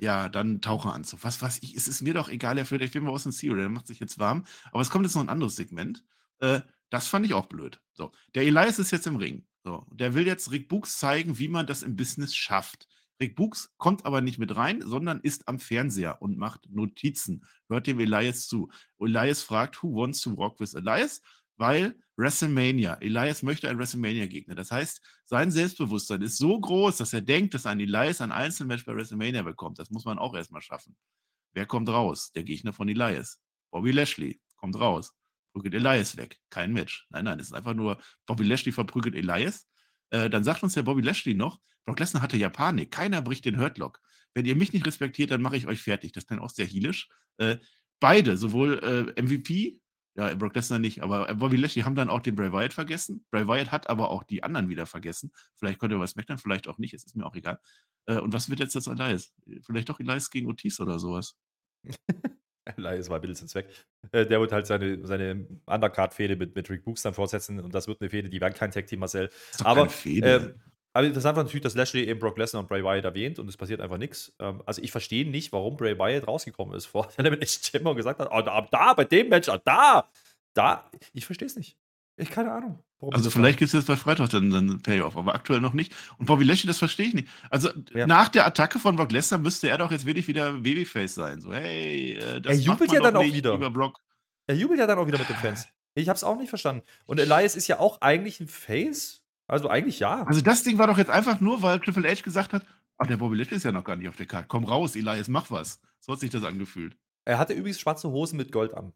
Speaker 2: ja, dann Taucheranzug. Was weiß ich, es ist mir doch egal, er führt, ich will mal aus dem Zero, der macht sich jetzt warm. Aber es kommt jetzt noch ein anderes Segment. Äh, das fand ich auch blöd. So, der Elias ist jetzt im Ring. So, der will jetzt Rick Books zeigen, wie man das im Business schafft. Rick Books kommt aber nicht mit rein, sondern ist am Fernseher und macht Notizen. Hört dem Elias zu. Elias fragt, who wants to walk with Elias? Weil WrestleMania, Elias möchte einen WrestleMania-Gegner. Das heißt, sein Selbstbewusstsein ist so groß, dass er denkt, dass ein Elias ein Einzelmatch bei WrestleMania bekommt. Das muss man auch erstmal schaffen. Wer kommt raus? Der Gegner von Elias. Bobby Lashley kommt raus. Prügelt Elias weg. Kein Match. Nein, nein, es ist einfach nur Bobby Lashley verprügelt Elias. Äh, dann sagt uns der Bobby Lashley noch, Brock Lesnar hatte ja Panik. Keiner bricht den Hurtlock. Wenn ihr mich nicht respektiert, dann mache ich euch fertig. Das ist dann auch sehr heelisch. Äh, beide, sowohl äh, MVP ja, Brock Lesnar nicht, aber Bobby Lashley haben dann auch den Bray Wyatt vergessen. Bray Wyatt hat aber auch die anderen wieder vergessen. Vielleicht konnte er was meckern, vielleicht auch nicht, es ist mir auch egal. Äh, und was wird jetzt das Elias? Vielleicht doch Elias gegen Otis oder sowas. *laughs*
Speaker 3: Elias war ein bisschen weg. Äh, der wird halt seine, seine Undercard-Fehde mit, mit Rick Books dann fortsetzen und das wird eine Fehde, die werden kein Tag-Team, Marcel. Aber, äh, aber interessant war natürlich, dass Lashley eben Brock Lesnar und Bray Wyatt erwähnt und es passiert einfach nichts. Ähm, also ich verstehe nicht, warum Bray Wyatt rausgekommen ist vor der Elimination und gesagt hat, oh, da, da, bei dem Match, oh, da, da. Ich verstehe es nicht. Ich keine Ahnung.
Speaker 2: Also vielleicht gibt es jetzt bei Freitag dann, dann Payoff, aber aktuell noch nicht. Und Bobby Lashley, das verstehe ich nicht. Also ja. nach der Attacke von Brock Lesnar müsste er doch jetzt wirklich wieder Babyface sein. So, hey,
Speaker 3: äh, das Er jubelt ja dann auch wieder. Brock. Er jubelt ja dann auch wieder mit den Fans. Ich habe es auch nicht verstanden. Und Elias ist ja auch eigentlich ein Face. Also eigentlich ja.
Speaker 2: Also das Ding war doch jetzt einfach nur, weil Triple H gesagt hat, ach, der Bobby Lashley ist ja noch gar nicht auf der Karte. Komm raus, Elias, mach was. So hat sich das angefühlt.
Speaker 3: Er hatte übrigens schwarze Hosen mit Gold an.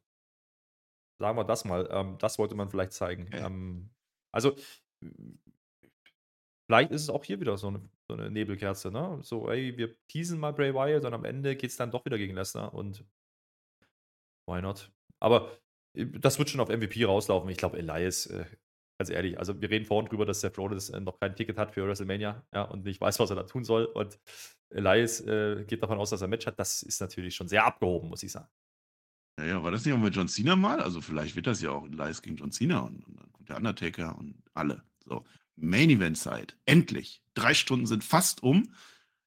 Speaker 3: Sagen wir das mal. Ähm, das wollte man vielleicht zeigen. Okay. Ähm, also, vielleicht ist es auch hier wieder so eine, so eine, Nebelkerze, ne? So, ey, wir teasen mal Bray Wyatt und am Ende geht es dann doch wieder gegen Lesnar und why not? Aber äh, das wird schon auf MVP rauslaufen. Ich glaube, Elias äh, Ganz ehrlich, also wir reden vorhin drüber, dass Seth Rollins äh, noch kein Ticket hat für WrestleMania ja, und nicht weiß, was er da tun soll. Und Elias äh, geht davon aus, dass er ein Match hat. Das ist natürlich schon sehr abgehoben, muss ich sagen.
Speaker 2: Ja, ja, war das nicht auch mit John Cena mal? Also vielleicht wird das ja auch Elias gegen John Cena und, und dann kommt der Undertaker und alle. So, Main Event Zeit. Endlich. Drei Stunden sind fast um.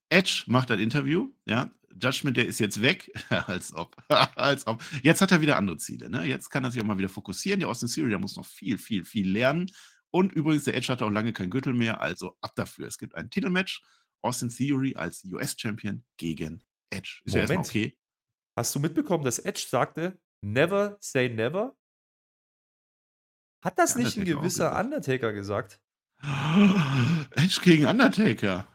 Speaker 2: Edge macht ein Interview, ja, Judgment, der ist jetzt weg. *laughs* als, ob. *laughs* als ob. Jetzt hat er wieder andere Ziele. Ne? Jetzt kann er sich auch mal wieder fokussieren. Der Austin Theory, der muss noch viel, viel, viel lernen. Und übrigens, der Edge hatte auch lange kein Gürtel mehr, also ab dafür. Es gibt ein Titelmatch. Austin Theory als US-Champion gegen Edge.
Speaker 3: Ist Moment. ja erstmal okay. Hast du mitbekommen, dass Edge sagte, never say never? Hat das nicht ein gewisser Undertaker gesagt? *gasps*
Speaker 2: Edge gegen Undertaker.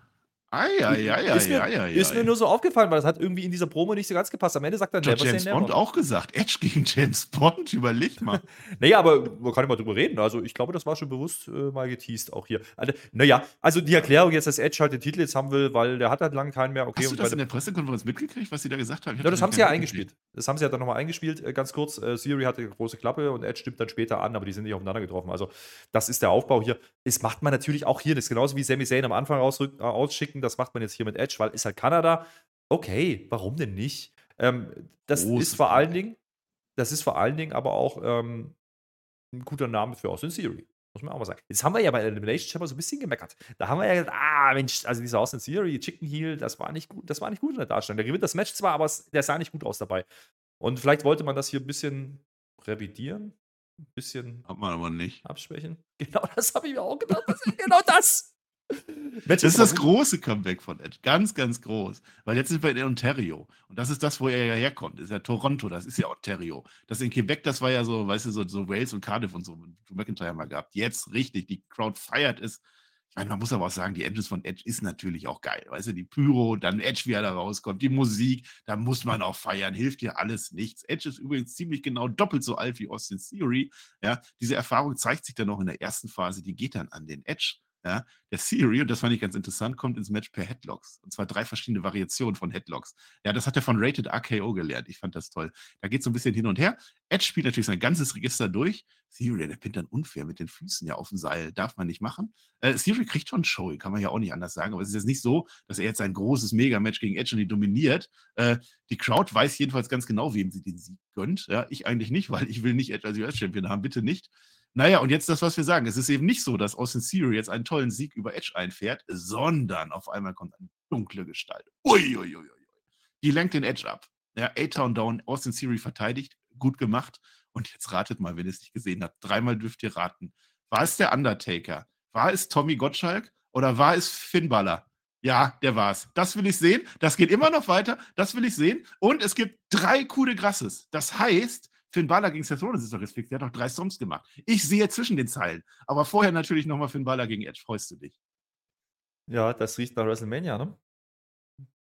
Speaker 2: Ei, ei, ei,
Speaker 3: ist, mir, ei, ei, ist mir nur so aufgefallen, weil das hat irgendwie in dieser Promo nicht so ganz gepasst. Am Ende sagt er
Speaker 2: Never James Bond auch gesagt. Edge gegen James Bond, überleg mal. *laughs*
Speaker 3: naja, aber man kann immer drüber reden. Also ich glaube, das war schon bewusst äh, mal geteased, auch hier. Also, naja, also die Erklärung jetzt, dass Edge halt den Titel jetzt haben will, weil der hat halt lange keinen mehr. Okay,
Speaker 2: Hast du das in der Pressekonferenz mitgekriegt, was sie da gesagt haben?
Speaker 3: Ja, das haben sie ja eingespielt. Das haben sie ja dann nochmal eingespielt, äh, ganz kurz. Äh, Siri hatte eine große Klappe und Edge stimmt dann später an, aber die sind nicht aufeinander getroffen. Also das ist der Aufbau hier. Das macht man natürlich auch hier. Das ist genauso wie Sami Zayn am Anfang äh, ausschicken. Das macht man jetzt hier mit Edge, weil ist halt Kanada. Okay, warum denn nicht? Ähm, das Große ist vor allen Dingen, das ist vor allen Dingen aber auch ähm, ein guter Name für Austin Theory. Muss man auch mal sagen. Jetzt haben wir ja bei Elimination Chamber so ein bisschen gemeckert. Da haben wir ja gesagt, ah, Mensch, also dieser Austin Theory, Chicken Heel, das war nicht gut, das war nicht gut in der Darstellung. Der gewinnt das Match zwar, aber der sah nicht gut aus dabei. Und vielleicht wollte man das hier ein bisschen revidieren, ein bisschen.
Speaker 2: Hat man aber nicht.
Speaker 3: Abschwächen. *laughs* Genau das habe ich mir auch gedacht. *laughs* Genau das.
Speaker 2: Das ist das große Comeback von Edge. Ganz, ganz groß. Weil jetzt sind wir in Ontario. Und das ist das, wo er ja herkommt. Das ist ja Toronto, das ist ja Ontario. Das in Quebec, das war ja so, weißt du, so, so Wales und Cardiff und so, Drew McIntyre mal gehabt. Jetzt richtig, die Crowd feiert es. Ich meine, man muss aber auch sagen, die Engines von Edge ist natürlich auch geil. Weißt du, die Pyro, dann Edge, wie er da rauskommt, die Musik, da muss man auch feiern, hilft dir alles nichts. Edge ist übrigens ziemlich genau doppelt so alt wie Austin Theory. Ja, diese Erfahrung zeigt sich dann noch in der ersten Phase, die geht dann an den Edge. Ja, der Theory, und das fand ich ganz interessant, kommt ins Match per Headlocks. Und zwar drei verschiedene Variationen von Headlocks. Ja, das hat er von Rated RKO gelernt. Ich fand das toll. Da geht es so ein bisschen hin und her. Edge spielt natürlich sein ganzes Register durch. Theory, der pinnt dann unfair mit den Füßen ja auf dem Seil. Darf man nicht machen. Äh, Theory kriegt schon Show, kann man ja auch nicht anders sagen. Aber es ist jetzt nicht so, dass er jetzt ein großes Mega-Match gegen Edge und die dominiert. Äh, die Crowd weiß jedenfalls ganz genau, wem sie den Sieg gönnt. Ja, ich eigentlich nicht, weil ich will nicht Edge als US-Champion haben. Bitte nicht. Naja, und jetzt das, was wir sagen. Es ist eben nicht so, dass Austin Theory jetzt einen tollen Sieg über Edge einfährt, sondern auf einmal kommt eine dunkle Gestalt. Uiuiui. Die lenkt den Edge ab. Ja, A-Town down, Austin Theory verteidigt, gut gemacht. Und jetzt ratet mal, wenn ihr es nicht gesehen habt. Dreimal dürft ihr raten. War es der Undertaker? War es Tommy Gottschalk? Oder war es Finn Balor? Ja, der war's. Das will ich sehen. Das geht immer noch weiter. Das will ich sehen. Und es gibt drei Coup Grasses. Das heißt, Finn Balor gegen Seth Rollins ist doch fix. Der hat doch drei Songs gemacht. Ich sehe zwischen den Zeilen. Aber vorher natürlich nochmal Finn Balor gegen Edge. Freust du dich?
Speaker 3: Ja, das riecht nach WrestleMania, ne?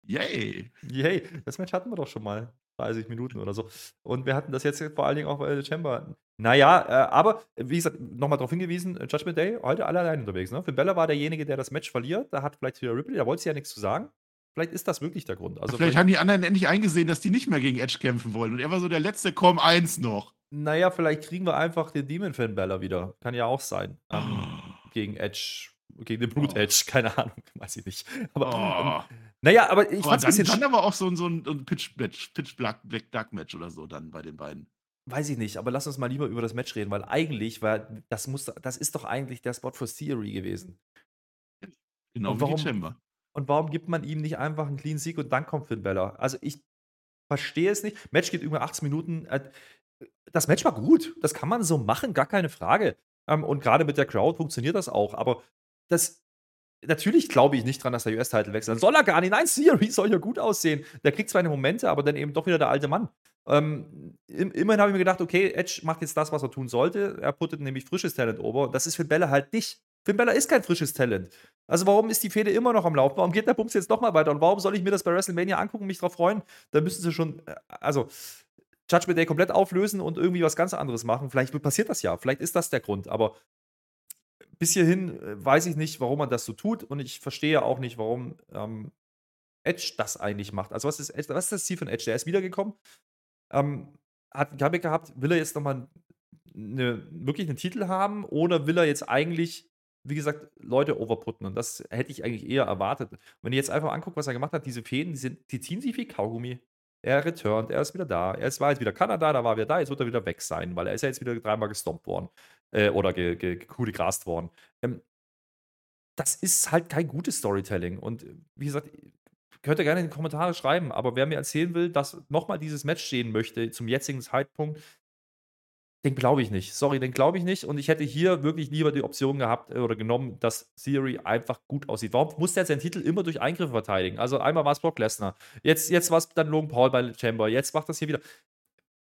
Speaker 2: Yay!
Speaker 3: Yay, das Match hatten wir doch schon mal. 30 Minuten oder so. Und wir hatten das jetzt vor allen Dingen auch bei The Chamber. Naja, äh, aber wie gesagt, nochmal darauf hingewiesen: äh, Judgment Day, heute alle allein unterwegs. Ne? Finn Bella war derjenige, der das Match verliert. Da hat vielleicht wieder Ripley, da wollte sie ja nichts zu sagen. Vielleicht ist das wirklich der Grund. Also
Speaker 2: vielleicht, vielleicht haben die anderen endlich eingesehen, dass die nicht mehr gegen Edge kämpfen wollen. Und er war so der letzte Komm eins noch.
Speaker 3: Naja, vielleicht kriegen wir einfach den Demon Finn Bella wieder. Kann ja auch sein. Ähm, oh. Gegen Edge gegen den Blut Edge, oh. *laughs* keine Ahnung, weiß ich nicht. Aber, oh. naja, aber ich fand es ein
Speaker 2: bisschen. Dann aber auch so, ein, so ein Pitch-Match, Pitch-Black Dark Match oder so dann bei den beiden.
Speaker 3: Weiß ich nicht, aber lass uns mal lieber über das Match reden, weil eigentlich war das muss, das ist doch eigentlich der Spot for Theory gewesen.
Speaker 2: Genau und warum, wie die Chamber.
Speaker 3: Und warum gibt man ihm nicht einfach einen Clean Sieg und dann kommt Finn Bella? Also ich verstehe es nicht. Match geht über 18 Minuten. Äh, das Match war gut. Das kann man so machen, gar keine Frage. Ähm, und gerade mit der Crowd funktioniert das auch. Aber das, natürlich glaube ich nicht dran, dass der US-Titel wechselt. Soll er gar nicht. Nein, Theory soll ja gut aussehen. Der kriegt zwar eine Momente, aber dann eben doch wieder der alte Mann. Ähm, immerhin habe ich mir gedacht, okay, Edge macht jetzt das, was er tun sollte. Er puttet nämlich frisches Talent over. Das ist für Bella halt nicht. Finn Bella ist kein frisches Talent. Also warum ist die Fehde immer noch am Laufen? Warum geht der Bums jetzt nochmal weiter? Und warum soll ich mir das bei WrestleMania angucken und mich drauf freuen? Da müssen sie schon, äh, also Judgment Day komplett auflösen und irgendwie was ganz anderes machen. Vielleicht passiert das ja. Vielleicht ist das der Grund. Aber bis hierhin äh, weiß ich nicht, warum man das so tut und ich verstehe auch nicht, warum ähm, Edge das eigentlich macht. Also was ist, was ist das Ziel von Edge? Der ist wiedergekommen, ähm, hat ein Comeback gehabt, will er jetzt nochmal eine, wirklich einen Titel haben oder will er jetzt eigentlich, wie gesagt, Leute overputten? Und das hätte ich eigentlich eher erwartet. wenn ihr jetzt einfach anguckt, was er gemacht hat, diese Fäden, die, sind, die ziehen sich wie Kaugummi. Er returnt, er ist wieder da. Er war jetzt wieder Kanada, da war er da, jetzt wird er wieder weg sein, weil er ist ja jetzt wieder dreimal gestompt worden äh, oder ge, ge, worden. Ähm, das ist halt kein gutes Storytelling. Und wie gesagt, könnt ihr gerne in die Kommentare schreiben, aber wer mir erzählen will, dass nochmal dieses Match sehen möchte zum jetzigen Zeitpunkt, den glaube ich nicht. Sorry, den glaube ich nicht. Und ich hätte hier wirklich lieber die Option gehabt äh, oder genommen, dass Theory einfach gut aussieht. Warum muss der seinen Titel immer durch Eingriffe verteidigen? Also einmal war es Brock Lesnar, jetzt, jetzt war es dann Logan Paul bei Chamber, jetzt macht das hier wieder.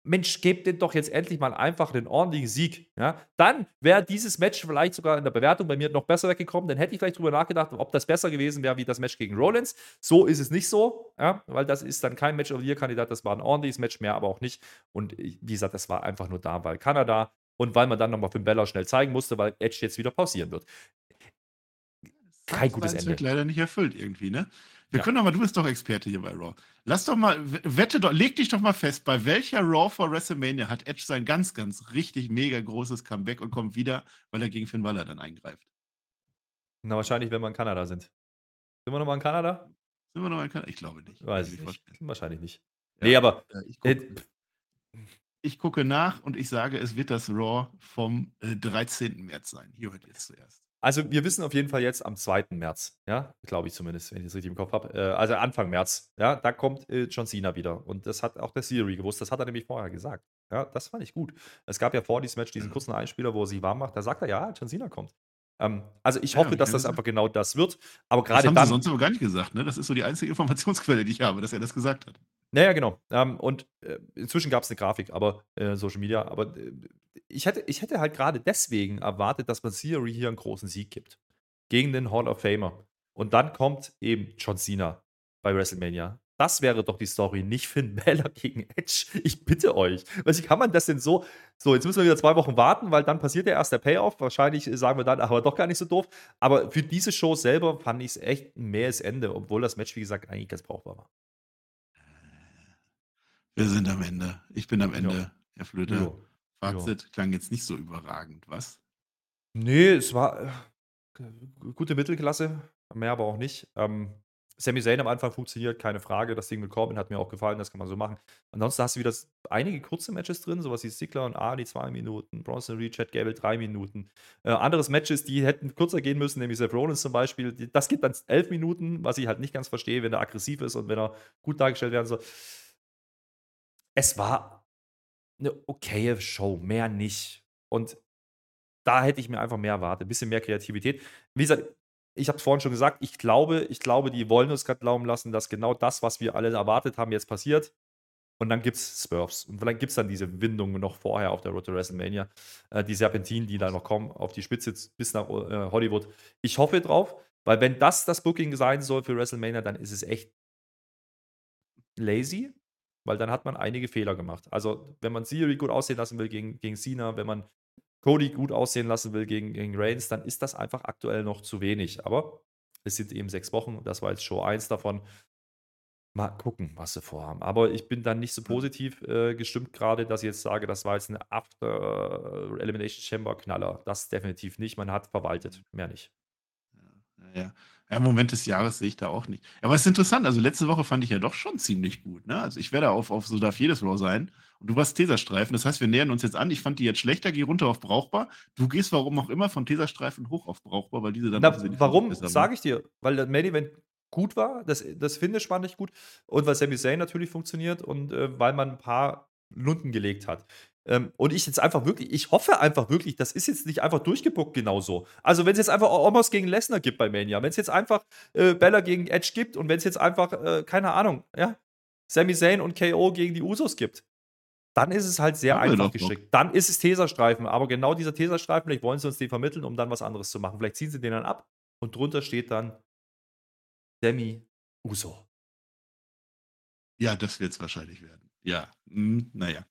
Speaker 3: Mensch, gebt den doch jetzt endlich mal einfach einen ordentlichen Sieg. Ja? Dann wäre dieses Match vielleicht sogar in der Bewertung bei mir noch besser weggekommen. Dann hätte ich vielleicht drüber nachgedacht, ob das besser gewesen wäre wie das Match gegen Rollins. So ist es nicht so, ja? weil das ist dann kein Match of the Year-Kandidat. Das war ein ordentliches Match, mehr aber auch nicht. Und wie gesagt, das war einfach nur da, weil Kanada und weil man dann nochmal Finn Bella schnell zeigen musste, weil Edge jetzt wieder pausieren wird.
Speaker 2: Kein gutes Ende. Das wird leider nicht erfüllt irgendwie, ne? Wir ja. können doch mal, du bist doch Experte hier bei Raw. Lass doch mal, wette doch, leg dich doch mal fest, bei welcher Raw vor WrestleMania hat Edge sein ganz, ganz richtig mega großes Comeback und kommt wieder, weil er gegen Finn Waller dann eingreift?
Speaker 3: Na, wahrscheinlich, wenn wir in Kanada sind. Sind wir nochmal in Kanada?
Speaker 2: Sind wir nochmal in Kanada? Ich glaube nicht.
Speaker 3: Weiß ich nicht. Wahrscheinlich nicht. Ja, nee, aber.
Speaker 2: Äh, ich, guck, äh, ich, gucke nach und ich sage, es wird das Raw vom äh, 13. März sein. Hier hört ihr es zuerst.
Speaker 3: Also wir wissen auf jeden Fall jetzt am 2. März, ja, glaube ich zumindest, wenn ich das richtig im Kopf habe. Äh, also Anfang März, ja, da kommt äh, John Cena wieder. Und das hat auch der Theory gewusst, das hat er nämlich vorher gesagt. Ja, das fand ich gut. Es gab ja vor diesem Match diesen kurzen Einspieler, wo er sich warm macht, da sagt er, ja, John Cena kommt. Ähm, also ich hoffe, ja, dass das einfach genau das wird. Aber gerade dann.
Speaker 2: Das haben sie sonst aber gar nicht gesagt, ne? Das ist so die einzige Informationsquelle, die ich habe, dass er das gesagt hat.
Speaker 3: Naja, genau. Ähm, und äh, inzwischen gab es eine Grafik, aber äh, Social Media, aber äh, ich, hätte, ich hätte halt gerade deswegen erwartet, dass man Theory hier einen großen Sieg gibt gegen den Hall of Famer. Und dann kommt eben John Cena bei WrestleMania. Das wäre doch die Story, nicht Finn *laughs* Balor gegen Edge. Ich bitte euch. wie kann man das denn so? So, jetzt müssen wir wieder zwei Wochen warten, weil dann passiert ja erst der Payoff. Wahrscheinlich sagen wir dann, aber doch gar nicht so doof. Aber für diese Show selber fand ich es echt ein mähes Ende, obwohl das Match, wie gesagt, eigentlich ganz brauchbar war.
Speaker 2: Wir sind am Ende. Ich bin am Ende, ja. Herr Flöter. Ja. Fazit ja. klang jetzt nicht so überragend, was?
Speaker 3: Nee, es war gute Mittelklasse, mehr aber auch nicht. Ähm, Sami Zayn am Anfang funktioniert, keine Frage. Das Ding mit Corbin hat mir auch gefallen, das kann man so machen. Ansonsten hast du wieder einige kurze Matches drin, sowas wie Stickler und Ali zwei Minuten, Bronson Reed, Chad Gable drei Minuten. Äh, anderes Matches, die hätten kürzer gehen müssen, nämlich Seth Rollins zum Beispiel. Das geht dann elf Minuten, was ich halt nicht ganz verstehe, wenn er aggressiv ist und wenn er gut dargestellt werden soll. Es war eine okaye Show, mehr nicht. Und da hätte ich mir einfach mehr erwartet, ein bisschen mehr Kreativität. Wie gesagt, ich habe es vorhin schon gesagt, ich glaube, ich glaube, die wollen uns gerade glauben lassen, dass genau das, was wir alle erwartet haben, jetzt passiert. Und dann gibt es Spurs. Und vielleicht gibt es dann diese Windungen noch vorher auf der Road to WrestleMania. Äh, die Serpentinen, die da noch kommen, auf die Spitze bis nach äh, Hollywood. Ich hoffe drauf, weil wenn das das Booking sein soll für WrestleMania, dann ist es echt lazy, weil dann hat man einige Fehler gemacht. Also, wenn man Theory gut aussehen lassen will gegen, gegen Cena, wenn man Cody gut aussehen lassen will gegen, gegen Reigns, dann ist das einfach aktuell noch zu wenig. Aber es sind eben sechs Wochen, das war jetzt Show 1 davon. Mal gucken, was sie vorhaben. Aber ich bin dann nicht so positiv äh, gestimmt gerade, dass ich jetzt sage, das war jetzt ein After Elimination Chamber Knaller. Das definitiv nicht. Man hat verwaltet, mehr nicht.
Speaker 2: Ja, ja. Ja, Moment des Jahres sehe ich da auch nicht. Aber es ist interessant, also letzte Woche fand ich ja doch schon ziemlich gut. Ne? Also ich werde auf, auf so darf jedes Raw sein. Und du warst Teserstreifen. Das heißt, wir nähern uns jetzt an. Ich fand die jetzt schlechter, geh runter auf brauchbar. Du gehst warum auch immer von Teserstreifen hoch auf brauchbar, weil diese dann.
Speaker 3: Na, warum, sage ich dir? Weil der Main Event gut war, das, das Finish fand ich gut und weil Sami Zayn natürlich funktioniert und äh, weil man ein paar Lunden gelegt hat. Ähm, und ich jetzt einfach wirklich, ich hoffe einfach wirklich, das ist jetzt nicht einfach durchgebuckt genauso. Also, wenn es jetzt einfach Omos gegen Lesnar gibt bei Mania, wenn es jetzt einfach äh, Bella gegen Edge gibt und wenn es jetzt einfach, äh, keine Ahnung, ja, Sami Zayn und KO gegen die Usos gibt, dann ist es halt sehr einfach gestrickt. Dann ist es Teserstreifen, aber genau dieser Teserstreifen, vielleicht wollen sie uns den vermitteln, um dann was anderes zu machen. Vielleicht ziehen sie den dann ab und drunter steht dann Sami Uso.
Speaker 2: Ja, das wird es wahrscheinlich werden. Ja, hm, naja.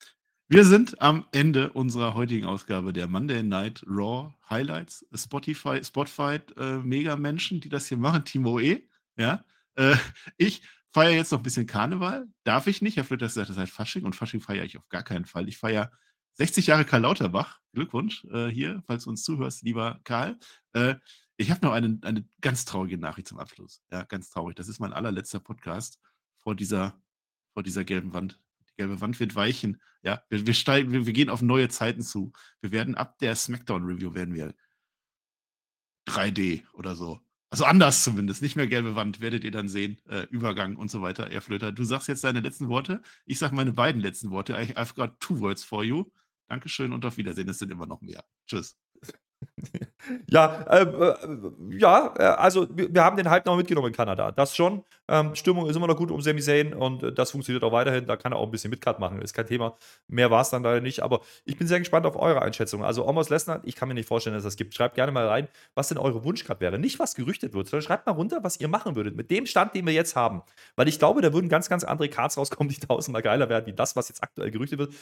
Speaker 2: Wir sind am Ende unserer heutigen Ausgabe der Monday Night Raw Highlights. Spotify, Spotify äh, Mega-Menschen, die das hier machen, Timo E. Ja. Äh, ich feiere jetzt noch ein bisschen Karneval. Darf ich nicht. Herr Flitter sagt, das heißt Fasching und Fasching feiere ich auf gar keinen Fall. Ich feiere 60 Jahre Karl Lauterbach. Glückwunsch äh, hier, falls du uns zuhörst, lieber Karl. Äh, ich habe noch eine, eine ganz traurige Nachricht zum Abschluss. Ja, ganz traurig. Das ist mein allerletzter Podcast vor dieser, vor dieser gelben Wand. Die gelbe Wand wird weichen. Ja, wir, wir, steigen, wir, wir gehen auf neue Zeiten zu. Wir werden ab der Smackdown-Review werden wir 3D oder so. Also anders zumindest, nicht mehr gelbe Wand, werdet ihr dann sehen. Äh, Übergang und so weiter, Airflöter. Du sagst jetzt deine letzten Worte. Ich sage meine beiden letzten Worte. I've got two words for you. Dankeschön und auf Wiedersehen. Es sind immer noch mehr. Tschüss.
Speaker 3: Ja, äh, ja, äh, also wir, haben den Hype noch mitgenommen in Kanada. Das schon. Ähm, Stimmung ist immer noch gut um Sami Zayn und äh, das funktioniert auch weiterhin. Da kann er auch ein bisschen Mitcut machen, ist kein Thema. Mehr war es dann leider nicht, aber ich bin sehr gespannt auf eure Einschätzung. Also Omos Lesnar, ich kann mir nicht vorstellen, dass es das gibt. Schreibt gerne mal rein, was denn eure Wunschcut wäre. Nicht, was gerüchtet wird, sondern schreibt mal runter, was ihr machen würdet mit dem Stand, den wir jetzt haben. Weil ich glaube, da würden ganz, ganz andere Cards rauskommen, die *laughs* tausendmal geiler werden, wie das, was jetzt aktuell gerüchtet wird.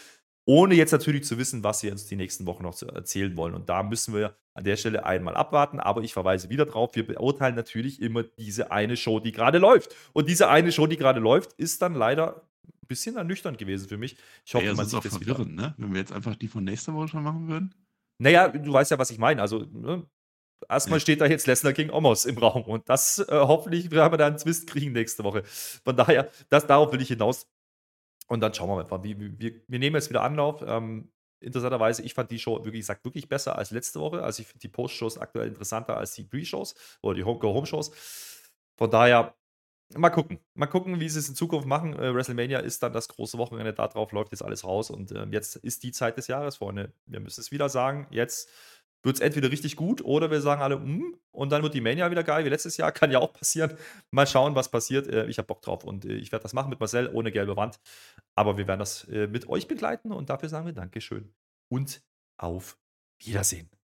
Speaker 3: Ohne jetzt natürlich zu wissen, was wir uns die nächsten Wochen noch erzählen wollen. Und da müssen wir an der Stelle einmal abwarten. Aber ich verweise wieder drauf, wir beurteilen natürlich immer diese eine Show, die gerade läuft. Und diese eine Show, die gerade läuft, ist dann leider ein bisschen ernüchternd gewesen für mich. Ich hoffe,
Speaker 2: ja, man sieht das verwirrend, wieder. ne? Wenn wir jetzt einfach die von nächster Woche schon machen würden.
Speaker 3: Naja, du weißt ja, was ich meine. Also, ne? erstmal ja. steht da jetzt Lesnar gegen Omos im Raum. Und das äh, hoffentlich werden wir da einen Twist kriegen nächste Woche. Von daher, das, darauf will ich hinaus. Und dann schauen wir mal. Wir, wir, wir nehmen jetzt wieder Anlauf. Ähm, interessanterweise, ich fand die Show wirklich, gesagt, wirklich besser als letzte Woche. Also ich finde die Post-Shows aktuell interessanter als die Pre-Shows oder die Go-Home-Shows. Von daher, mal gucken. Mal gucken, wie sie es in Zukunft machen. Äh, WrestleMania ist dann das große Wochenende, darauf läuft jetzt alles raus. Und äh, jetzt ist die Zeit des Jahres, Freunde. Wir müssen es wieder sagen. Jetzt wird es entweder richtig gut oder wir sagen alle, mm, und dann wird die Mania wieder geil, wie letztes Jahr. *laughs* Kann ja auch passieren. Mal schauen, was passiert. Äh, ich habe Bock drauf und äh, ich werde das machen mit Marcel ohne gelbe Wand. Aber wir werden das äh, mit euch begleiten und dafür sagen wir Dankeschön und auf Wiedersehen.